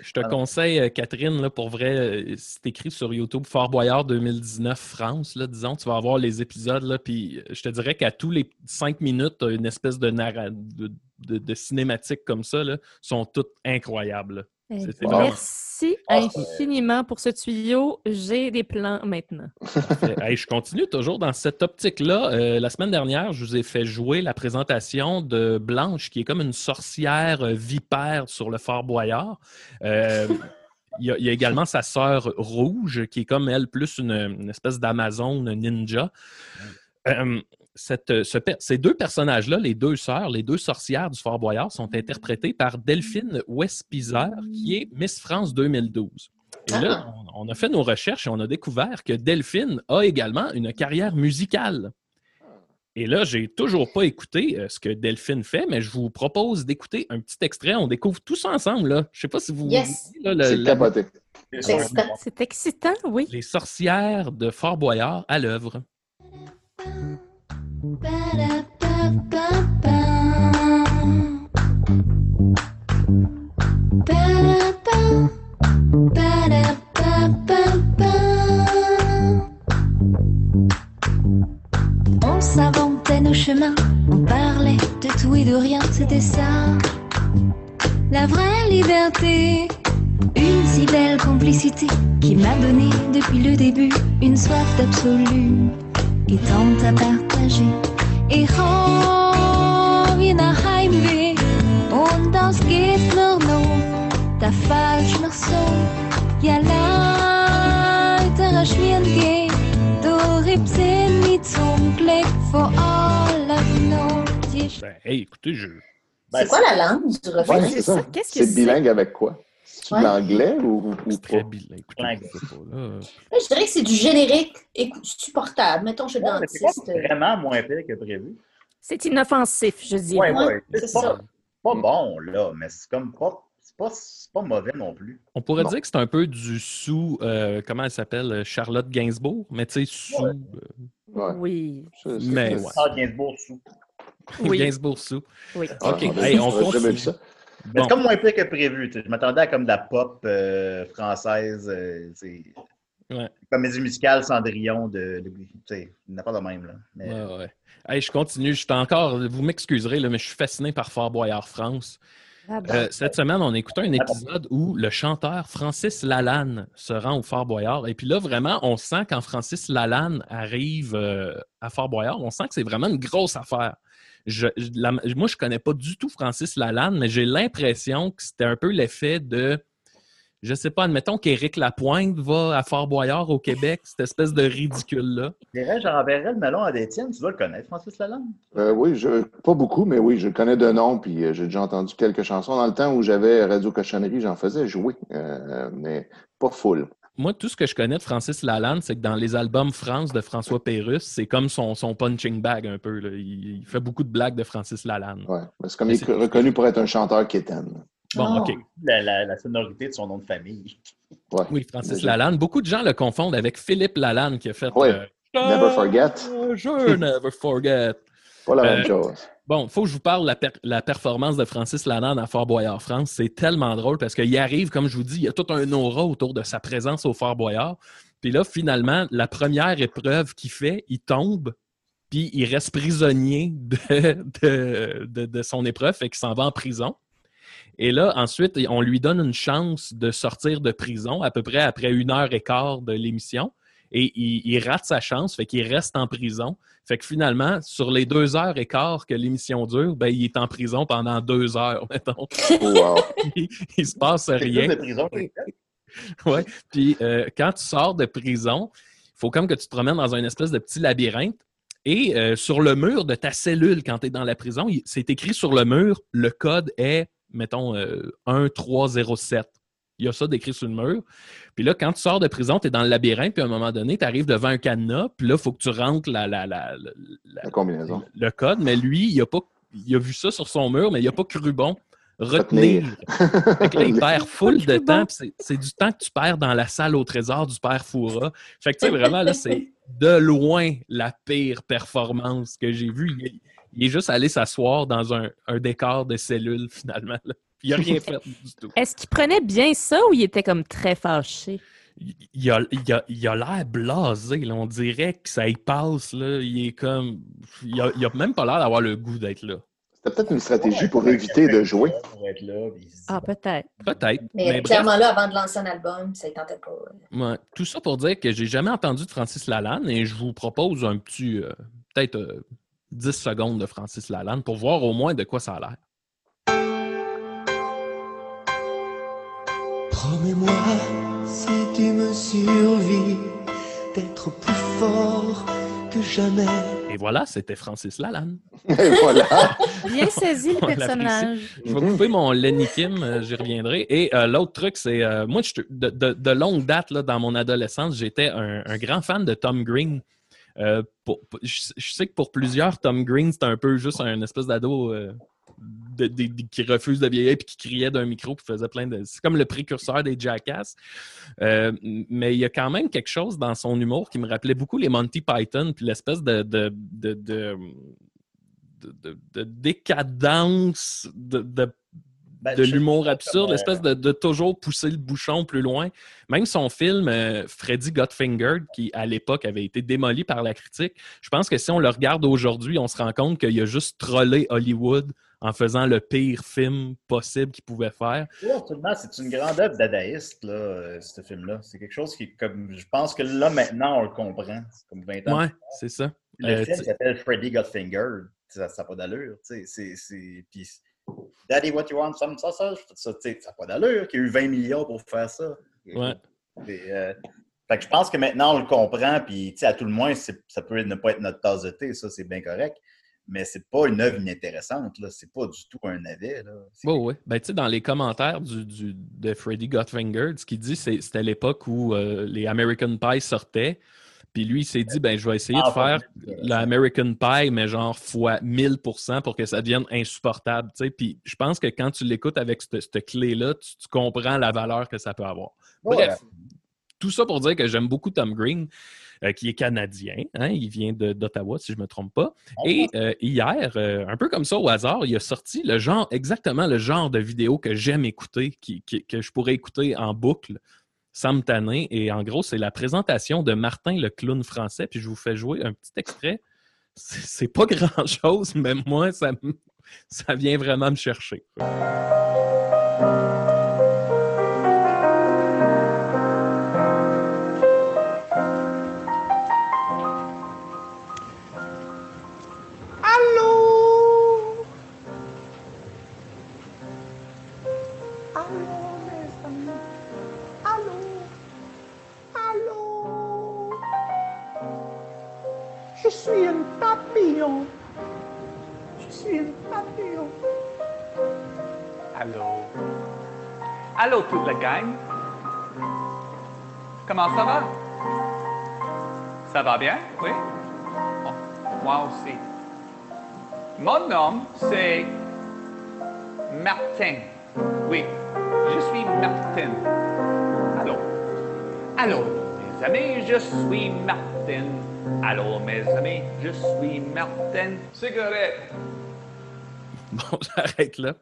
Je te Alors. conseille, euh, Catherine, là, pour vrai, euh, si t'écris sur YouTube Fort Boyard 2019 France, là, disons, tu vas avoir les épisodes, là, puis euh, je te dirais qu'à tous les cinq minutes, une espèce de, narra- de, de- de cinématique comme ça, là, sont toutes incroyables. Merci Ah, infiniment pour ce tuyau. J'ai des plans maintenant. Hey, je continue toujours dans cette optique-là. Euh, la semaine dernière, je vous ai fait jouer la présentation de Blanche, qui est comme une sorcière euh, vipère sur le Fort Boyard. Euh, Il y, a, il y a également sa sœur Rouge, qui est comme elle, plus une, une espèce d'Amazon ninja. Euh, cette- ce per- ces deux personnages-là, les deux sœurs, les deux sorcières du Fort Boyard, sont interprétées par Delphine Westpizer, qui est Miss France 2012. Et là, on, on a fait nos recherches et on a découvert que Delphine a également une carrière musicale. Et là, j'ai toujours pas écouté euh, ce que Delphine fait, mais je vous propose d'écouter un petit extrait. On découvre tout ça ensemble. Là. Je sais pas si vous. Yes. là, le- C'est la- capoté. C'est excitant. C'est excitant, oui. les sorcières de Fort Boyard à l'œuvre. On s'inventait nos chemins, on parlait de tout et de rien, c'était ça. La vraie liberté, une si fidèle complicité qui m'a donné depuis le début une soif d'absolu et tant à partager. Wie nach Heimweh und das geht mir noch, da falsch noch so. Ja, schwirren geht, du riebst mich zum Glück vor allem noch. Die Ben, hey, écoutez, je. Ben, C'est quoi la langue du refrain? Ouais, c'est c'est ça. ça. Qu'est-ce que C'est c'est? bilingue avec quoi? C'est Ouais. de l'anglais ou, ou C'est très pas? bilingue. Je sais pas, là. Je dirais que c'est du générique écoute, supportable. Mettons chez le Ouais, mais c'est pas dentiste. euh, vraiment moins pire que prévu. C'est inoffensif, je dirais. Ouais, ouais. c'est C'est ça. pas, bon, là, mais c'est comme pas. C'est pas, c'est pas mauvais non plus. On pourrait Bon. dire que c'est un peu du sous. euh, comment elle s'appelle euh, Charlotte Gainsbourg, mais tu sais, sous. Ouais. euh, Ouais. Oui, C'est- c'est- Mais c'est- ouais. Ah, Gainsbourg sous. Oui. Gainsbourg sous. oui. Ah, Ok, hey, on continue. ça. Mais Bon. c'est comme moins pire que prévu. Je m'attendais à comme de la pop euh, française, euh, Ouais. comédie musicale Cendrillon de, de tu sais, il n'a pas de même là. Mais, Ouais, ouais. Hey, je continue. Je suis encore. Vous m'excuserez, mais je suis fasciné par Fort Boyard France. Ah bon. Euh, cette semaine, on a écouté un épisode où le chanteur Francis Lalanne se rend au Fort Boyard. Et puis là, vraiment, on sent quand Francis Lalanne arrive euh, à Fort Boyard, on sent que c'est vraiment une grosse affaire. Je, je- la- moi, je connais pas du tout Francis Lalanne, mais j'ai l'impression que c'était un peu l'effet de. Je sais pas, admettons qu'Éric Lapointe va à Fort Boyard au Québec, cette espèce de ridicule-là. je dirais, j'enverrais le melon à Détienne. Tu dois le connaître, Francis Lalande. Euh, oui, je, pas beaucoup, mais oui, je le connais de nom, puis euh, j'ai déjà entendu quelques chansons. Dans le temps où j'avais Radio Cochonnerie, j'en faisais jouer, euh, mais pas full. Moi, tout ce que je connais de Francis Lalanne, c'est que dans les albums France de François Pérusse, c'est comme son, son punching bag un peu. là. Il, il fait beaucoup de blagues de Francis Lalanne. Ouais. Mais C'est comme Mais il est reconnu pour être un chanteur quétaine. Bon, Oh. OK. La, la- la sonorité de son nom de famille. Ouais. Oui, Francis Lalanne. Beaucoup de gens le confondent avec Philippe Lalanne qui a fait Ouais. euh, Never forget. Euh, Je never forget. Pas la Euh, même chose. Bon, il faut que je vous parle de la, per- la performance de Francis Lalanne à Fort Boyard, France. C'est tellement drôle parce qu'il arrive, comme je vous dis, il y a tout un aura autour de sa présence au Fort Boyard. Puis là, finalement, la première épreuve qu'il fait, il tombe, puis il reste prisonnier de, de, son épreuve, fait qu'il s'en va en prison. Et là, ensuite, on lui donne une chance de sortir de prison, à peu près après une heure et quart de l'émission. Et il, il rate sa chance, fait qu'il reste en prison. Fait que finalement, sur les deux heures et quart que l'émission dure, ben, il est en prison pendant deux heures, mettons. Oh, wow. il, il se passe rien. de prison que Ouais. Puis euh, quand tu sors de prison, il faut comme que tu te promènes dans un espèce de petit labyrinthe. Et euh, sur le mur de ta cellule, quand tu es dans la prison, c'est écrit sur le mur, le code est, mettons, euh, 1307. Il y a ça d'écrit sur le mur. Puis là, quand tu sors de prison, tu es dans le labyrinthe, puis à un moment donné, tu arrives devant un cadenas, puis là, il faut que tu rentres la, la, la, la- combinaison. le code. Mais lui, il a, pas, il a vu ça sur son mur, mais il n'a pas cru bon retenir. Fait que là, il perd full de temps. puis c'est- du temps que tu perds dans la salle au trésor du père Foura. Fait que, tu sais, vraiment, là, c'est de loin la pire performance que j'ai vue. Il, est- il est juste allé s'asseoir dans un, un décor de cellule, finalement. là. Il n'a rien fait du tout. Est-ce qu'il prenait bien ça ou il était comme très fâché? Il, a il a- il a l'air blasé. là. On dirait que ça y passe. Là. Il est comme. Il a, il a même pas l'air d'avoir le goût d'être là. C'était peut-être une stratégie pour éviter de jouer. Être là, Ah, peut-être. Peut-être. Mais, mais bref. clairement là, avant de lancer un album, ça ne tentait pas. Ouais. Tout ça pour dire que j'ai jamais entendu de Francis Lalanne et je vous propose un petit, euh, peut-être euh, 10 secondes de Francis Lalanne pour voir au moins de quoi ça a l'air. Promets-moi, si tu me survis, d'être plus fort que jamais. Et voilà, c'était Francis Lalanne. Et voilà. Bien saisi, le personnage. Je vais couper mon Lenny Kim, euh, j'y reviendrai. Et euh, l'autre truc, c'est, euh, moi, je de, de- de longue date, là, dans mon adolescence, j'étais un, un grand fan de Tom Green. Euh, pour- pour- je, je sais que pour plusieurs, Tom Green, c'est un peu juste un espèce d'ado euh, de- de- de- qui refuse de vieillir puis qui criait d'un micro puis faisait plein de. C'est comme le précurseur des Jackass. Euh, mais il y a quand même quelque chose dans son humour qui me rappelait beaucoup les Monty Python puis l'espèce de, de, de, de- de- de- de décadence de, Ben, de l'humour absurde, l'espèce de, de toujours pousser le bouchon plus loin. Même son film euh, Freddy Got Fingered, qui à l'époque avait été démoli par la critique, je pense que si on le regarde aujourd'hui, on se rend compte qu'il a juste trollé Hollywood en faisant le pire film possible qu'il pouvait faire. Absolument. C'est une grande œuvre dadaïste, là, euh, ce film-là. C'est quelque chose qui, comme, je pense que là, maintenant, on le comprend. C'est comme 20 ans. Ouais, c'est ça. Le Euh, film s'appelle Freddy Got Fingered. Ça n'a pas d'allure. Puis, Daddy, what you want? Some sausage? Ça, tu sais, ça n'a pas d'allure qu'il y a eu 20 millions pour faire ça. Ouais. Euh, Fait que je pense que maintenant, on le comprend. Puis, à tout le moins, ça peut ne pas être notre tasse de thé. Ça, c'est bien correct. Mais c'est pas une œuvre inintéressante. Là. C'est pas du tout un navet. Là. Ouais, ouais. Ben, tu sais, dans les commentaires du, du- de Freddy Got Fingered, ce qu'il dit, c'est c'était l'époque où euh, les American Pie sortaient. Puis lui, il s'est dit, ben, je vais essayer de Ah, faire l'American Pie, mais genre fois 1000% pour que ça devienne insupportable. Puis je pense que quand tu l'écoutes avec cette, cette clé-là, tu, tu comprends la valeur que ça peut avoir. Ouais. Bref, tout ça pour dire que j'aime beaucoup Tom Green, euh, qui est canadien. hein, il vient d'Ottawa, si je ne me trompe pas. Et euh, hier, euh, un peu comme ça au hasard, il a sorti le genre, exactement le genre de vidéo que j'aime écouter, qui- qui- que je pourrais écouter en boucle sans me tanner. Et en gros, c'est la présentation de Martin le clown français. Puis je vous fais jouer un petit extrait. C'est pas grand-chose, mais moi, ça, ça vient vraiment me chercher. Allô, toute la gang? Comment ça va? Ça va bien? Oui? Oh, moi aussi. Mon nom, c'est Martin. Oui, je suis Martin. Allô? Allô, mes amis, je suis Martin. Allô, mes amis, je suis Martin. Cigarette. Bon, j'arrête là.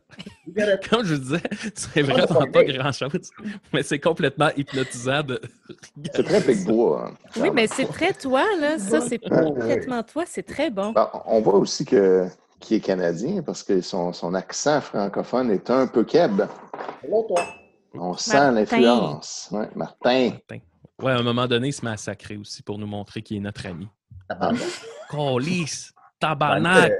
Comme je vous disais, c'est vraiment pas grand-chose, mais c'est complètement hypnotisant de C'est très Picbois. hein. Oui, mais c'est très toi, là. Ça, c'est complètement toi. C'est très bon. Ben, on voit aussi que qu'il est canadien parce que son, son accent francophone est un peu keb. On sent Martin. l'influence. Ouais, Martin. Ouais, à un moment donné, il se met à sacrer aussi pour nous montrer qu'il est notre ami. Tabarnak. Colis, Ben, tabarnak!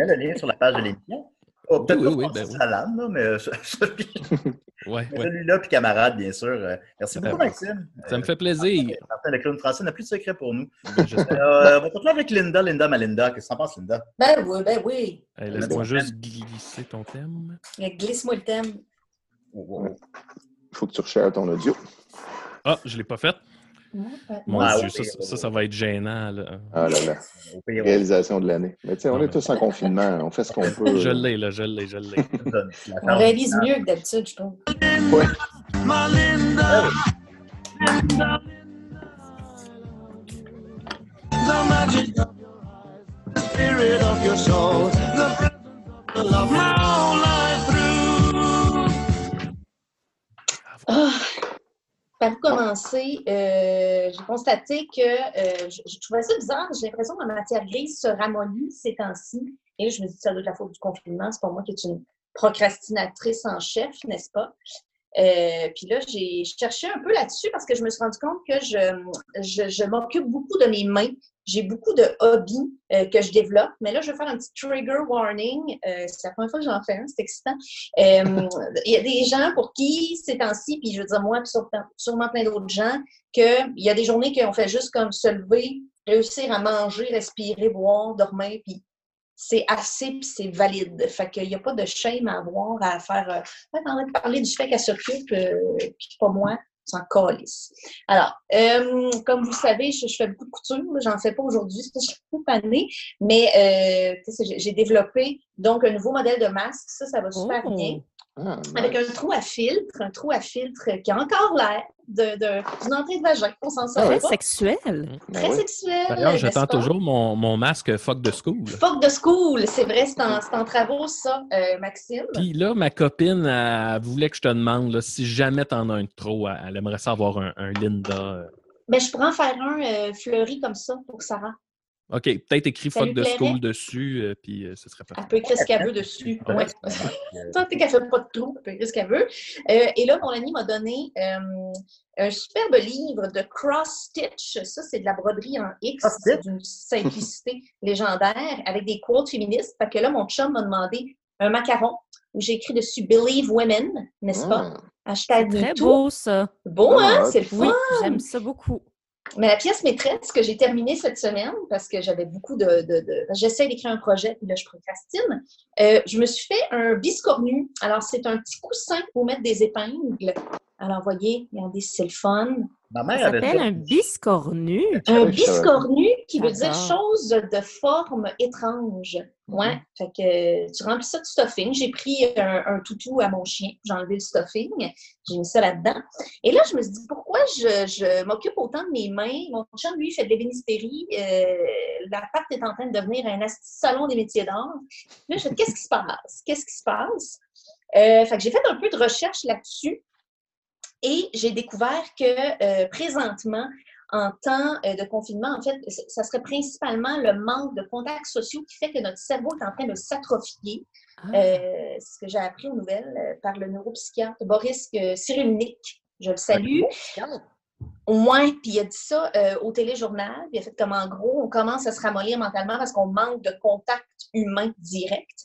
Euh, Mets le lien sur la page de l'émission. Oh, Peut-être Oui, pas oui, ben oui. Lalanne, là, mais Ouais, ouais. celui-là, puis camarade, bien sûr. Euh, Merci beaucoup, ben, Maxime. Ça me fait plaisir. Martin, le clown français n'a plus de secret pour nous. Je sais. Euh, on va continuer avec Linda, Linda, Malinda. Qu'est-ce que t'en penses, Linda? Ben oui, ben oui. Hey, Laisse-moi juste glisser ton thème. Glisse-moi le thème. Il faut que tu recherches ton audio. Ah, je l'ai pas fait. Mon Ah, Dieu, ça, ça, ça va être gênant. Là. Ah là là. Pire, Réalisation de l'année. Mais tu sais, on est tous en confinement. On fait ce qu'on peut. Je l'ai, là, je l'ai, je l'ai. on réalise mieux que d'habitude, je trouve. Ouais. The par commencer? Euh, j'ai constaté que euh, je, trouvais ça bizarre. J'ai l'impression que ma matière grise se ramollit ces temps-ci. Et je me dis ça doit être la faute du confinement. C'est pas moi qui est une procrastinatrice en chef, n'est-ce pas? Euh, puis là, j'ai cherché un peu là-dessus parce que je me suis rendu compte que je, je, je m'occupe beaucoup de mes mains. J'ai beaucoup de hobbies euh, que je développe. Mais là, je vais faire un petit trigger warning. Euh, c'est la première fois que j'en fais un, c'est excitant. Euh, Il y a des gens pour qui, ces temps-ci, puis je veux dire moi, puis sûrement plein d'autres gens, qu'il y a des journées qu'on fait juste comme se lever, réussir à manger, respirer, boire, dormir, puis c'est assez, puis c'est valide. Fait qu'il n'y a pas de shame à avoir, à faire... Euh, de parler du fait qu'elle s'occupe, euh, puis pas moi, s'en calisse. Alors, euh, comme vous savez, je, fais beaucoup de couture. J'en fais pas aujourd'hui, parce que je suis beaucoup panée. Mais euh, j'ai développé donc un nouveau modèle de masque. Ça, ça va super Oh. bien. Ah, Avec nice. un trou à filtre, un trou à filtre qui a encore l'air de- de- d'une entrée de vagin. On s'en sort Très pas. sexuel. Ben Très oui. sexuel. D'ailleurs, j'attends pas? toujours mon, mon masque fuck de school. Fuck de school, c'est vrai, c'est en, c'est en travaux, ça, euh, Maxime. Puis là, ma copine, elle voulait que je te demande là, si jamais t'en as un trop, elle elle aimerait ça avoir un, un Linda. euh. Mais je pourrais en faire un euh, fleuri comme ça pour Sarah. OK, peut-être écrit Ça fuck de school dessus, euh, puis euh, ce serait Elle parfait. peut écrire ce qu'elle veut dessus. Ouais. Tant qu'elle fait pas de trou, elle peut écrire ce qu'elle veut. Euh, et là, mon ami m'a donné euh, un superbe livre de cross stitch. Ça, c'est de la broderie en X. C'est d'une simplicité légendaire avec des quotes féministes. Fait que là, mon chum m'a demandé un macaron où j'ai écrit dessus Believe Women, n'est-ce pas? Ah. Hashtag Très MeToo. beau, ça. Bon, hein? Ah, C'est le fun. Oui, j'aime ça beaucoup. Mais la pièce maîtresse que j'ai terminée cette semaine, parce que j'avais beaucoup de. de, de- J'essaie d'écrire un projet, puis là, je procrastine. euh, je me suis fait un biscornu. Alors, c'est un petit coussin pour mettre des épingles. Alors, voyez, regardez, c'est le fun. Ma Ça mère s'appelle un biscornu. Un biscornu qui veut dire chose de forme étrange. Ouais. Fait que tu remplis ça de stuffing. J'ai pris un, un toutou à mon chien. J'ai enlevé le stuffing. J'ai mis ça là-dedans. Et là, je me suis dit, pourquoi je, je m'occupe autant de mes mains? Mon chum, lui, fait de l'ébénisterie. Euh, la pâte est en train de devenir un salon des métiers d'art. Là, je fais, qu'est-ce qui se passe? Qu'est-ce qui se passe? Euh, fait que j'ai fait un peu de recherche là-dessus. Et j'ai découvert que euh, présentement, en temps euh, de confinement, en fait, ça serait principalement le manque de contacts sociaux qui fait que notre cerveau est en train de s'atrophier. Ah. Euh, c'est ce que j'ai appris aux nouvelles par le neuropsychiatre Boris Cyrulnik. Je le salue. Au moins, puis il a dit ça euh, au téléjournal. Il a fait comme en gros, on commence à se ramollir mentalement parce qu'on manque de contact humain direct.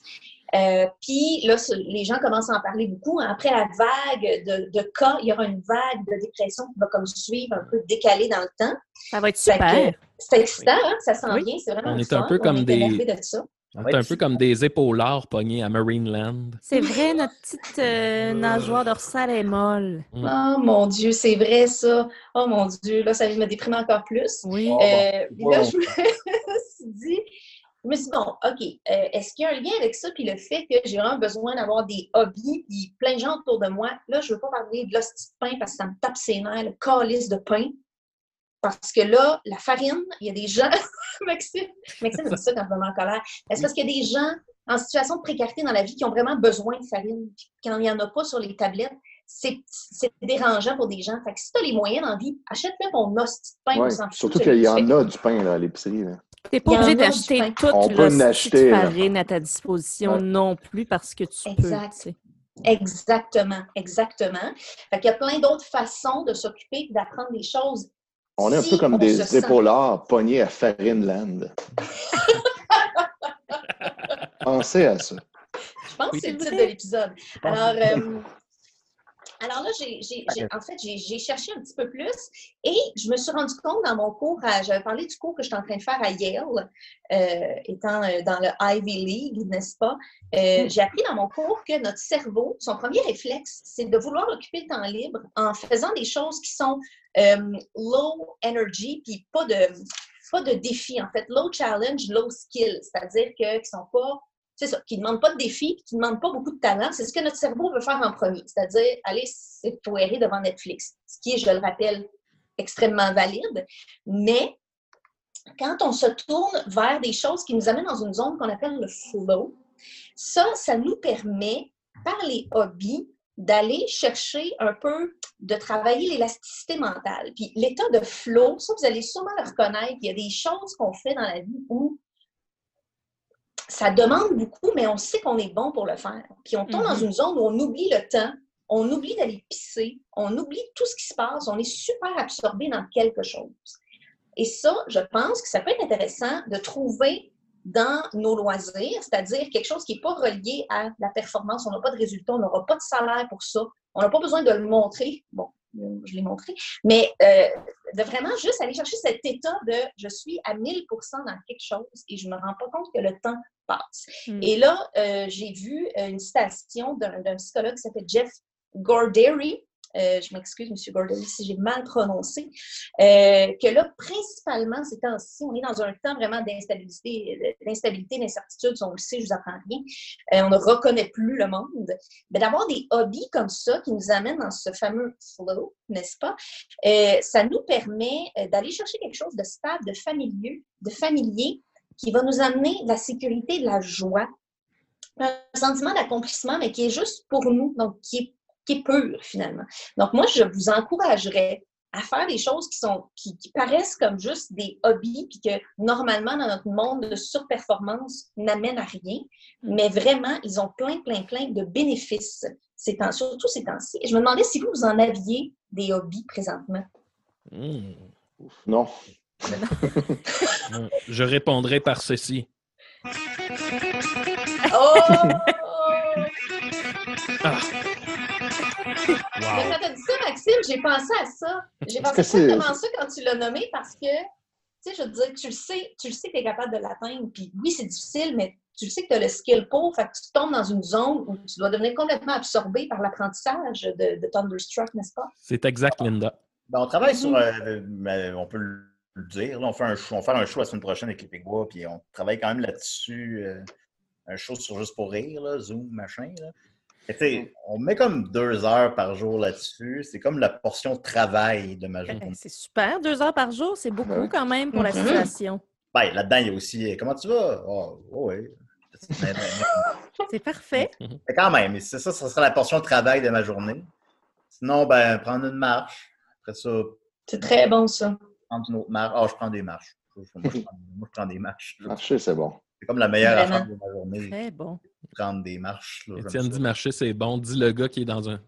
Euh, puis là, les gens commencent à en parler beaucoup. Après la vague de, de cas, il y aura une vague de dépression qui va comme suivre un peu décalée dans le temps. Ça va être super. C'est excitant, hein? ça s'en Oui. vient, c'est vraiment On est un peu comme on est des- de ça. On est un peu comme des épaulards pognés à Marineland. C'est vrai, notre petite euh, nageoire dorsale est molle. Mm. Oh mon Dieu, c'est vrai ça. Oh mon Dieu, là, ça me déprimer encore plus. Oui. Oh, Euh, puis là, je me suis dit, je me suis dit, bon, OK, euh, est-ce qu'il y a un lien avec ça, puis le fait que j'ai vraiment besoin d'avoir des hobbies, puis plein de gens autour de moi. Là, je ne veux pas parler de l'hostie de pain parce que ça me tape ses nerfs, le calice de pain. Parce que là, la farine, il y a des gens. Maxime, Maxime me dit ça quand je me mets en colère. C'est parce qu'il y a des gens en situation de précarité dans la vie qui ont vraiment besoin de farine. Puis quand il n'y en a pas sur les tablettes, c'est c'est dérangeant pour des gens. Fait que si tu as les moyens la vie, achète-le ton hostie de pain, Ouais, Surtout qu'il y en a du pain là, à l'épicerie. là. T'es Il pas obligé d'acheter toute On farine à ta disposition Ouais. non plus parce que tu Exact. peux. tu sais. Exactement, exactement. Fait qu'il y a plein d'autres façons de s'occuper et d'apprendre des choses. On est un si peu comme se des sent- épaulards pognés à Farineland. Pensez à ça. Je pense que c'est le titre de l'épisode. Alors, euh, alors là, j'ai, j'ai- j'ai- en fait, j'ai, j'ai cherché un petit peu plus et je me suis rendu compte dans mon cours, à- j'avais parlé du cours que je suis en train de faire à Yale, euh, étant euh, dans le Ivy League, n'est-ce pas? Euh, j'ai appris dans mon cours que notre cerveau, son premier réflexe, c'est de vouloir occuper le temps libre en faisant des choses qui sont euh, low energy, puis pas de, pas de défi, en fait. Low challenge, low skill, c'est-à-dire que, qui sont pas c'est ça, qui ne demandent pas de défi, qui ne demandent pas beaucoup de talent. C'est ce que notre cerveau veut faire en premier, c'est-à-dire aller s'étoiler devant Netflix, ce qui est, je le rappelle, extrêmement valide. Mais quand on se tourne vers des choses qui nous amènent dans une zone qu'on appelle le flow, ça, ça nous permet, par les hobbies, d'aller chercher un peu, de travailler l'élasticité mentale. Puis l'état de flow, ça, vous allez sûrement le reconnaître. Il y a des choses qu'on fait dans la vie où ça demande beaucoup, mais on sait qu'on est bon pour le faire. Puis on tombe dans Mhm. une zone où on oublie le temps, on oublie d'aller pisser, on oublie tout ce qui se passe, on est super absorbé dans quelque chose. Et ça, je pense que ça peut être intéressant de trouver dans nos loisirs, c'est-à-dire quelque chose qui n'est pas relié à la performance. On n'a pas de résultat, on n'aura pas de salaire pour ça, on n'a pas besoin de le montrer. Bon, je l'ai montré, mais euh, de vraiment juste aller chercher cet état de je suis à 1000% dans quelque chose et je ne me rends pas compte que le temps passe. Mm. Et là, euh, j'ai vu une citation d'un d'un psychologue qui s'appelle Jeff Gorderi. Euh, je m'excuse, M. Gorderi, si j'ai mal prononcé. euh, que là, principalement, ces temps-ci, on est dans un temps vraiment d'instabilité, d'instabilité, d'incertitude. On le sait, je vous apprends rien. Euh, on ne reconnaît plus le monde. Mais d'avoir des hobbies comme ça qui nous amènent dans ce fameux flow, n'est-ce pas? Euh, ça nous permet euh, d'aller chercher quelque chose de stable, de familier, de familier qui va nous amener de la sécurité, de la joie, un sentiment d'accomplissement, mais qui est juste pour nous, donc qui est, qui est pur finalement. Donc moi, je vous encouragerais à faire des choses qui sont qui, qui paraissent comme juste des hobbies, puis que normalement, dans notre monde de surperformance, n'amènent à rien. Mais vraiment, ils ont plein, plein, plein de bénéfices, ces temps, surtout ces temps-ci. Je me demandais si vous, vous en aviez des hobbies présentement. Hmm. Non. Je répondrai par ceci. Oh! Ah. Mais quand t'as dit ça, Maxime, j'ai pensé à ça. J'ai pensé exactement ça quand tu l'as nommé parce que, tu sais, je veux dire, tu le sais, tu le sais que tu es capable de l'atteindre. Puis oui, c'est difficile, mais tu le sais que tu as le skill pour. Fait que tu tombes dans une zone où tu dois devenir complètement absorbé par l'apprentissage de, de Thunderstruck, n'est-ce pas? C'est exact, Linda. Ben, on travaille sur, Mhm. euh, ben, on peut le dire, là, on, fait un show, on va faire un show la semaine prochaine avec les Pigbois, puis on travaille quand même là-dessus. euh, un show sur Juste pour rire, là, Zoom, machin. Là. Sais, on met comme deux heures par jour là-dessus. C'est comme la portion de travail de ma journée. C'est super, deux heures par jour, c'est beaucoup Ouais. quand même pour la Mhm. situation. Ben, là-dedans, il y a aussi euh, Comment tu vas? Oh, oh, oui. C'est parfait. mais quand même, c'est ça, ça sera la portion de travail de ma journée. Sinon, ben, prendre une marche. Après ça, C'est très bon, ça. prendre une autre marche. Ah, je prends des marches. Moi, je prends, moi, je prends des marches. Marcher, c'est bon. C'est comme la meilleure Vraiment. affaire de ma journée. Très bon. Prendre des marches. Étienne dit marcher, c'est bon. Dis le gars qui est dans un,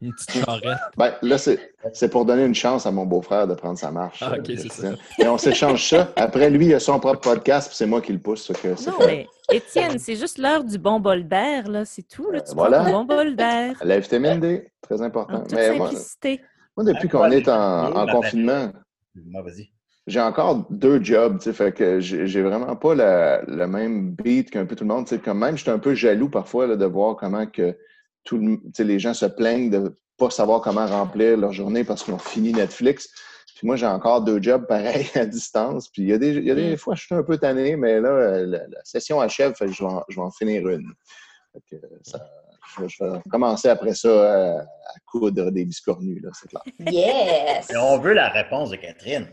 une petite charrette. Ben, là, c'est c'est pour donner une chance à mon beau-frère de prendre sa marche. Ah, ok, euh, c'est Christian. Et on s'échange ça. Après, lui, il a son propre podcast, puis c'est moi qui le pousse. que Non, mais Étienne, c'est juste l'heure du bon bol d'air, là, c'est tout. Là, tu Euh, prends voilà. ton bon bol d'air La vitamine D, très important. en toute Mais moi, simplicité. moi, depuis qu'on est en, en confinement, Moi, vas-y. J'ai encore deux jobs, tu sais, fait que j'ai vraiment pas la- le même beat qu'un peu tout le monde, tu sais, quand même, j'étais un peu jaloux parfois là, de voir comment que tout le- tu sais, les gens se plaignent de pas savoir comment remplir leur journée parce qu'ils ont fini Netflix. Puis moi, j'ai encore deux jobs pareils à distance. Puis il y a des, il y a des Mm. fois, je suis un peu tanné, mais là, euh, la, la session achève, fait que je vais en, je vais en finir une. Fait que ça- je, vais, je vais commencer après ça euh, à coudre des biscornus, là, c'est clair. Yes! Et on veut la réponse de Catherine.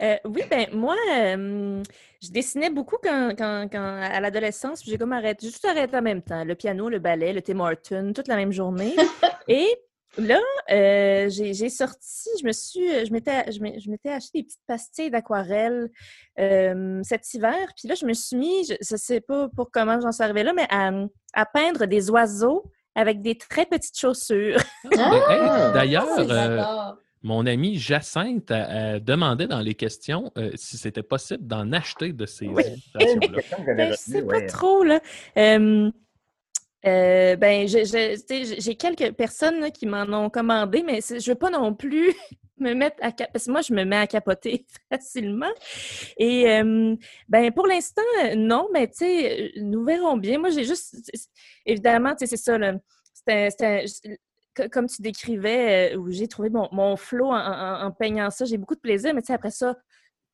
Euh, oui, ben moi, euh, je dessinais beaucoup quand, quand- quand- à l'adolescence, j'ai comme arrêté, j'ai tout arrêté en même temps, le piano, le ballet, le Tim Horton, toute la même journée. Et là, euh, j'ai sorti, je me suis, je m'étais, je m'étais acheté des petites pastilles d'aquarelle euh, cet hiver, puis là, je me suis mis, je ne sais pas pour comment j'en suis arrivée là, mais à, à peindre des oiseaux avec des très petites chaussures. Ah! Hey, D'ailleurs. Mon amie Jacinthe elle, elle demandait dans les questions euh, si c'était possible d'en acheter de ces Oui. illustrations-là. Ben, je sais pas trop, là. Euh, euh, ben, j'ai quelques personnes là, qui m'en ont commandé, mais je veux pas non plus me mettre à cap- parce que moi je me mets à capoter facilement. Et euh, ben pour l'instant euh, non, mais tu sais, euh, nous verrons bien. Moi j'ai juste évidemment, tu sais, c'est ça là. Comme tu décrivais, euh, où j'ai trouvé mon, mon flow en, peignant ça, j'ai beaucoup de plaisir, mais tu sais, après ça,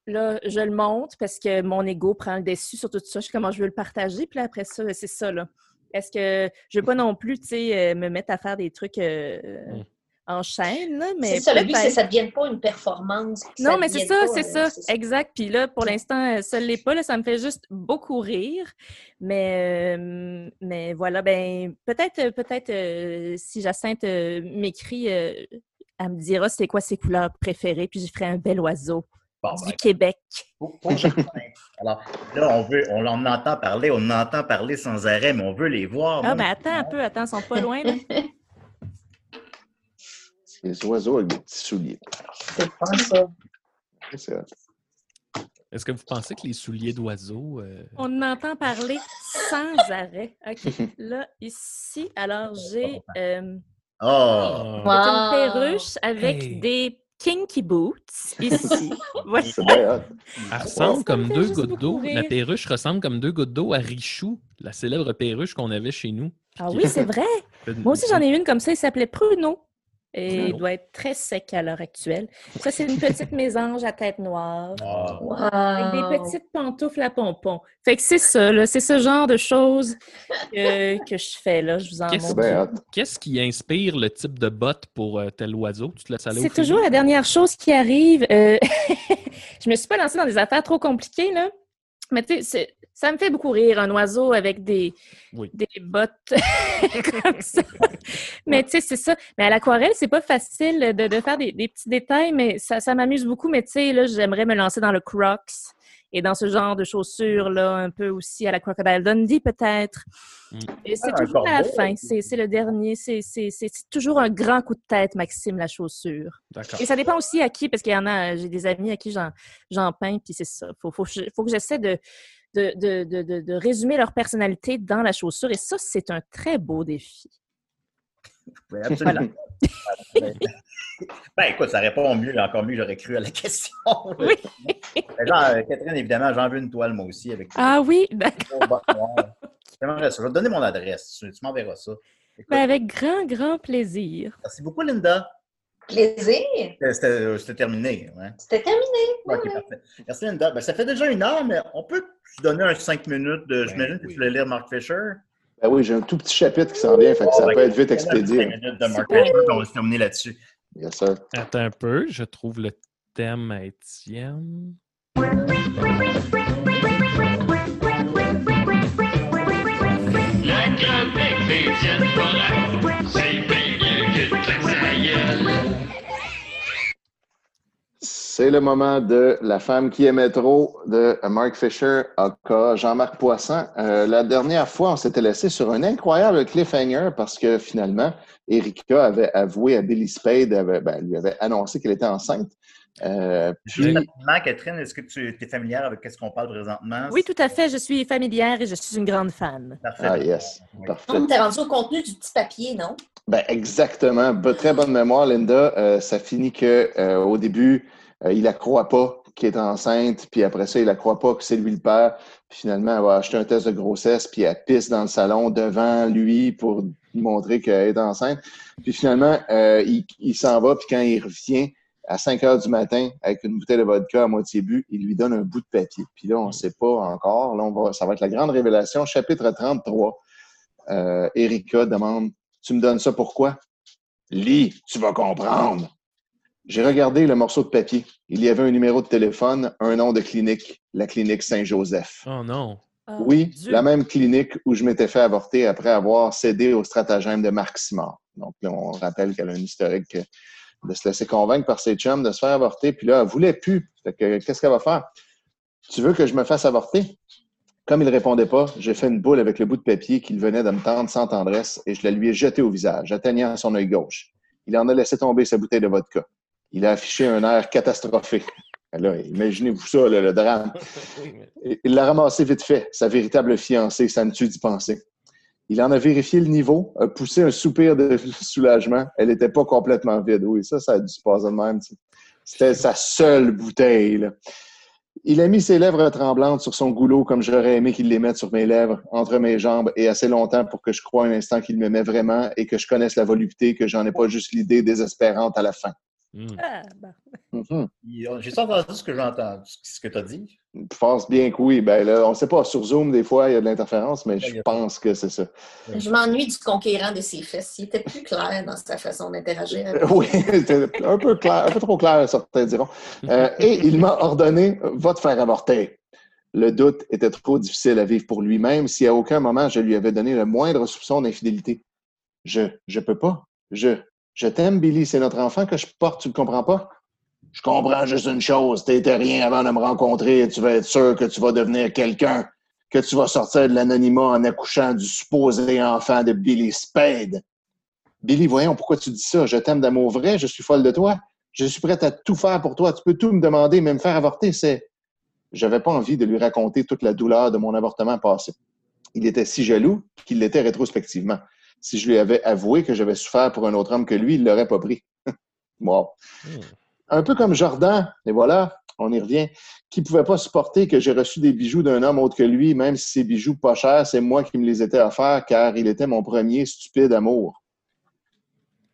Là, je le monte parce que mon ego prend le dessus sur tout ça. Je sais comment je veux le partager. Puis après ça, c'est ça, là. Est-ce que je veux pas non plus, tu sais, euh, me mettre à faire des trucs euh, Mm. En chaîne, là, mais C'est ça, le but, c'est que ça ne devienne pas une performance. non, mais c'est devienne ça, c'est euh, ça, exact. Puis là, pour l'instant, euh, ça ne l'est pas, là, ça me fait juste beaucoup rire. Mais, euh, mais voilà, ben peut-être, euh, peut-être euh, si Jacinthe euh, m'écrit, euh, elle me dira c'est quoi ses couleurs préférées, puis je ferai un bel oiseau Bon, du ben, Québec. pour- pour Jacinthe. Alors, là, on veut, on en entend parler, on en entend parler sans arrêt, mais on veut les voir. Ah, ben attends un peu, attends, ils sont pas loin. là. Les oiseaux avec des petits souliers. C'est fun, ça. C'est. Est-ce que vous pensez que les souliers d'oiseaux. euh, On en entend parler sans arrêt. OK. Là, ici, alors j'ai euh, Oh! ah, Wow. une perruche avec Hey. des kinky boots ici. Voilà. C'est bien hot. Elle ressemble comme deux gouttes d'eau. La perruche ressemble comme deux gouttes d'eau à Richou, la célèbre perruche qu'on avait chez nous. Ah oui, c'est vrai. Moi aussi, j'en ai une comme ça. Il s'appelait Pruno. Et il doit être très sec à l'heure actuelle. Ça, c'est une petite mésange à tête noire. Ah. Wow. Avec des petites pantoufles à pompons. Fait que c'est ça. C'est ce genre de choses que, que je fais, là. Je vous en Qu'est-ce hot. Qu'est-ce qui inspire le type de botte pour euh, tel oiseau? Tu te laisses aller C'est toujours la dernière chose qui arrive. Euh, je me suis pas lancée dans des affaires trop compliquées, là. Mais tu sais, ça me fait beaucoup rire, un oiseau avec des, Oui. des bottes comme ça. Mais tu sais, c'est ça. Mais à l'aquarelle, c'est pas facile de, de faire des, des petits détails, mais ça, ça m'amuse beaucoup. Mais tu sais, là, j'aimerais me lancer dans le Crocs et dans ce genre de chaussures-là, un peu aussi à la Crocodile Dundee, peut-être. Mm. Et c'est Ah, toujours à la fin. C'est c'est le dernier. C'est c'est- c'est- c'est toujours un grand coup de tête, Maxime, la chaussure. D'accord. Et ça dépend aussi à qui, parce qu'il y en a, j'ai des amis à qui j'en, j'en peins, puis c'est ça. Faut, faut, faut que j'essaie de, de, de, de, de- de résumer leur personnalité dans la chaussure. Et ça, c'est un très beau défi. Oui, absolument. ben écoute, ça répond mieux, encore mieux, j'aurais cru à la question. Oui. Genre, euh, Catherine, évidemment, j'en veux une toile, moi aussi, avec Ah oui, d'accord. J'aimerais ça. Je vais te donner mon adresse. Tu, m'enverras ça. Écoute, Ben, avec grand, grand plaisir. Merci beaucoup, Linda. Plaisir. C'était- terminé. Ouais. C'était terminé. Parfait. Merci, Linda. Ben, ça fait déjà une heure, mais on peut se donner un cinq minutes de. J'imagine que tu voulais lire Mark Fisher? Ben oui, j'ai un tout petit chapitre qui s'en vient, fait que ça Bon, peut ben, être vite a cinq expédié. minutes de Mark. Fisher, puis on va se terminer là-dessus. Yes, sir. Attends un peu, je trouve le thème à Étienne. C'est le moment de La femme qui aimait trop de Mark Fisher, aka Jean-Marc Poisson. Euh, la dernière fois, on s'était laissé sur un incroyable cliffhanger parce que finalement, Erika avait avoué à Billy Spade, avait- ben, lui avait annoncé qu'elle était enceinte. Euh, Juste puis, rapidement, Catherine, est-ce que tu es familière avec ce qu'on parle présentement? Oui, tout à fait. Je suis familière et je suis une grande fan. Parfait. ah yes, parfait. On t'es rendu au contenu du petit papier, non? Ben, exactement. Très bonne mémoire, Linda. Euh, ça finit que euh, au début, euh, il la croit pas qu'elle est enceinte, puis après ça, il la croit pas que c'est lui le père. Puis finalement, elle va acheter un test de grossesse, puis elle pisse dans le salon devant lui pour lui montrer qu'elle est enceinte. Puis finalement, euh, il, il s'en va, puis quand il revient à 5 heures du matin avec une bouteille de vodka à moitié bu, il lui donne un bout de papier. Puis là, on ne sait pas encore. Là, on va, ça va être la grande révélation, chapitre 33. Euh, Erika demande Tu me donnes ça pourquoi? Lis, tu vas comprendre. J'ai regardé le morceau de papier. Il y avait un numéro de téléphone, un nom de clinique, la clinique Saint-Joseph. Oh non. Oh, Oui, Dieu. la même clinique où je m'étais fait avorter après avoir cédé au stratagème de Marc Simard. Donc là, on rappelle qu'elle a un historique de se laisser convaincre par ses chums de se faire avorter. Puis là, elle voulait plus. Fait que, qu'est-ce qu'elle va faire? Tu veux que je me fasse avorter? Comme il répondait pas, j'ai fait une boule avec le bout de papier qu'il venait de me tendre sans tendresse et je la lui ai jeté au visage, atteignant son œil gauche. Il en a laissé tomber sa bouteille de vodka. Il a affiché un air catastrophé. Là, imaginez-vous ça, là, le drame. Il l'a ramassé vite fait, sa véritable fiancée, ça me tue d'y penser. Il en a vérifié le niveau, a poussé un soupir de soulagement. Elle n'était pas complètement vide. Oui, ça, ça a dû se passer de même. C'était sa seule bouteille. là. Il a mis ses lèvres tremblantes sur son goulot comme j'aurais aimé qu'il les mette sur mes lèvres, entre mes jambes, et assez longtemps pour que je croie un instant qu'il m'aimait vraiment et que je connaisse la volupté, que j'en ai pas juste l'idée désespérante à la fin. Hmm. Ah, bon. Mhm. J'ai entendu ce que j'ai entendu, ce que tu as dit. Je pense bien que oui. Ben là, on ne sait pas. Sur Zoom, des fois, il y a de l'interférence, mais je pense que c'est ça. Je m'ennuie du conquérant de ses fesses. Il était plus clair dans sa façon d'interagir. avec Oui, c'était un peu clair, un peu trop clair, certains diront. Euh, et il m'a ordonné va te faire avorter. Le doute était trop difficile à vivre pour lui-même si à aucun moment je lui avais donné le moindre soupçon d'infidélité. Je, je peux pas. Je, je t'aime, Billy. C'est notre enfant que je porte. Tu le comprends pas? Je comprends juste une chose. T'étais rien avant de me rencontrer tu vas être sûr que tu vas devenir quelqu'un, que tu vas sortir de l'anonymat en accouchant du supposé enfant de Billy Spade. Billy, voyons, pourquoi tu dis ça? Je t'aime d'amour vrai, je suis folle de toi. Je suis prête à tout faire pour toi. Tu peux tout me demander, même me faire avorter. C'est. J'avais pas envie de lui raconter toute la douleur de mon avortement passé. Il était si jaloux qu'il l'était rétrospectivement. Si je lui avais avoué que j'avais souffert pour un autre homme que lui, il l'aurait pas pris. wow. Hmm. Un peu comme Jordan, et voilà, on y revient, qui pouvait pas supporter que j'ai reçu des bijoux d'un homme autre que lui, même si ces bijoux pas chers, c'est moi qui me les étais offerts, car il était mon premier stupide amour.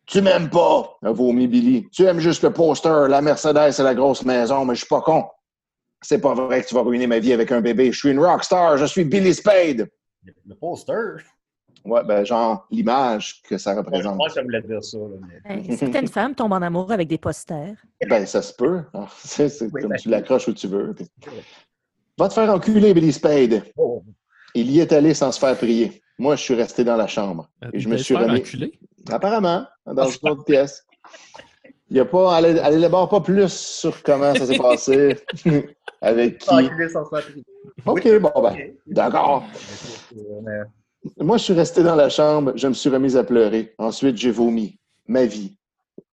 Tu m'aimes pas, a vomi Billy. Tu aimes juste le poster, la Mercedes et la grosse maison, mais je suis pas con. C'est pas vrai que tu vas ruiner ma vie avec un bébé. Je suis une rockstar, je suis Billy Spade. Le poster? Ouais, ben, genre, l'image que ça représente. que ça voulait dire ça. là, mais- Hey, Certaines femmes tombent en amour avec des posters. Ben, ça se peut. Alors, c'est c'est Oui, comme ben- tu l'accroches où tu veux. puis- Va te faire enculer, Billy Spade. Oh. Il y est allé sans se faire prier. Moi, je suis resté dans la chambre. Et je me suis remis. enculé. Apparemment, dans une autre pièce. Il n'y a pas, elle, elle élabore pas plus sur comment ça s'est passé, avec qui. Enculé sans se faire prier. OK, Oui. bon, ben, d'accord. Euh, Moi, je suis resté dans la chambre, je me suis remis à pleurer. Ensuite, j'ai vomi ma vie,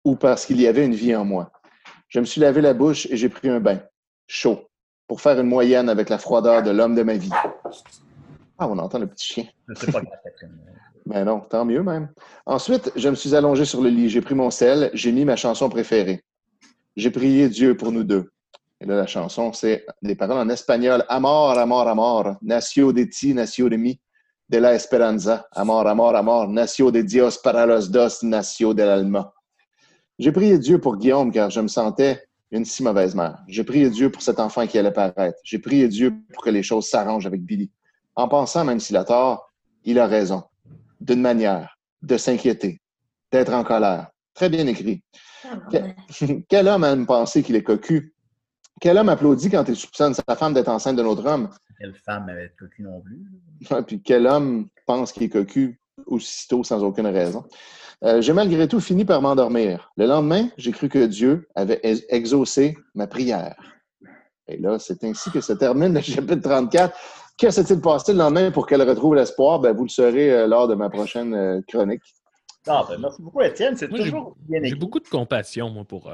ou parce qu'il y avait une vie en moi. Je me suis lavé la bouche et j'ai pris un bain, chaud, pour faire une moyenne avec la froideur de l'homme de ma vie. Ah, on entend le petit chien. C'est pas grave, Catherine. Ben non, tant mieux même. Ensuite, je me suis allongé sur le lit, j'ai pris mon sel, j'ai mis ma chanson préférée. J'ai prié Dieu pour nous deux. Et là, la chanson, c'est des paroles en espagnol. Amor, amor, amor, nació de ti, nació de mi, de la esperanza. Amor, amor, amor, nació de Dios para los dos, nació del alma. J'ai prié Dieu pour Guillaume car je me sentais une si mauvaise mère. J'ai prié Dieu pour cet enfant qui allait paraître. J'ai prié Dieu pour que les choses s'arrangent avec Billy. En pensant, même s'il a tort, il a raison. D'une manière, de s'inquiéter, d'être en colère. Très bien écrit. Que- Quel homme aime penser qu'il est cocu? Quel homme applaudit quand il soupçonne sa femme d'être enceinte d'un autre homme? Quelle femme avait cocu non plus? Puis quel homme pense qu'il est cocu aussitôt sans aucune raison? Euh, j'ai malgré tout fini par m'endormir. Le lendemain, j'ai cru que Dieu avait ex- exaucé ma prière. Et là, c'est ainsi que se termine le chapitre 34. Que s'est-il passé le lendemain pour qu'elle retrouve l'espoir? Ben, vous le saurez euh, lors de ma prochaine euh, chronique. Ah, ben, merci beaucoup, Étienne. C'est Moi, j'ai- toujours bien J'ai beaucoup de compassion, moi, pour.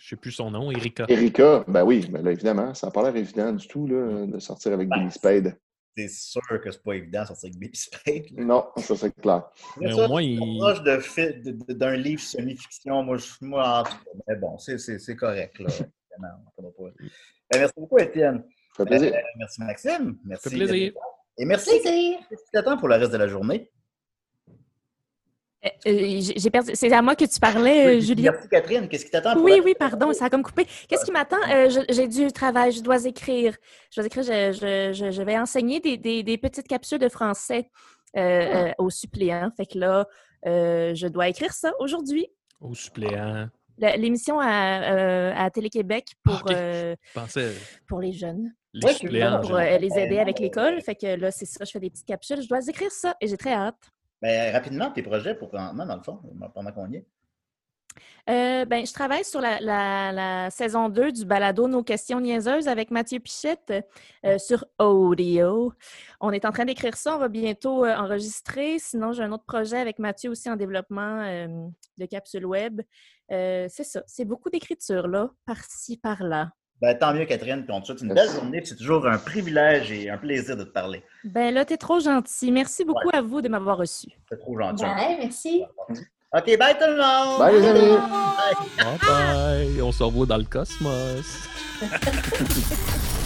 Je sais plus son nom, Erika. Erika, ben oui, ben là, évidemment, ça n'a pas l'air évident du tout là, de sortir avec Billy Spade. C'est sûr que c'est pas évident de sortir avec Baby Spade. là. Non, ça c'est clair. Mais Ça, au moins, il- proche d'un livre semi-fiction. Moi, je, moi, en tout cas, mais bon, c'est, c'est, c'est correct. Là. Évidemment, on va pas- Ben, merci beaucoup, Étienne. Ça fait plaisir. Euh, merci, Maxime. Merci. Ça fait plaisir. Et merci. Plaisir. T'attend pour le reste de la journée? Euh, euh, j'ai j'ai perdu. C'est à moi que tu parlais, euh, Oui, Julie. Merci, Catherine. Qu'est-ce qui t'attend Oui, la- oui, pardon, ça a comme coupé. Qu'est-ce qui m'attend? Euh, j'ai du travail, je dois écrire. Je dois écrire, je, je- je- je vais enseigner des, des- des petites capsules de français euh, euh, aux suppléants. Fait que là, euh, je dois écrire ça aujourd'hui. Au suppléant. La- L'émission à, euh, à Télé-Québec pour, Ah, euh, pensais pour les jeunes, les Ouais, suppléants. pour euh, les aider avec l'école. Fait que là, c'est ça, je fais des petites capsules. Je dois écrire ça et j'ai très hâte. Ben, rapidement, tes projets pour pendant, dans le fond, pendant qu'on y est? Euh, ben, je travaille sur la, la- la saison 2 du balado Nos questions niaiseuses avec Mathieu Pichette euh, sur Audio. On est en train d'écrire ça, on va bientôt euh, enregistrer. Sinon, j'ai un autre projet avec Mathieu aussi en développement de capsule web. C'est ça, c'est beaucoup d'écriture là, par-ci, par-là. Ben, tant mieux, Catherine. Puis on te souhaite une belle journée. puis C'est toujours un privilège et un plaisir de te parler. Ben là, t'es trop gentil. Merci beaucoup à vous de m'avoir reçu. C'est trop gentil. Ouais, merci. OK, bye tout le monde! Bye, les amis. Bye. Bye bye. On se revoit dans le cosmos.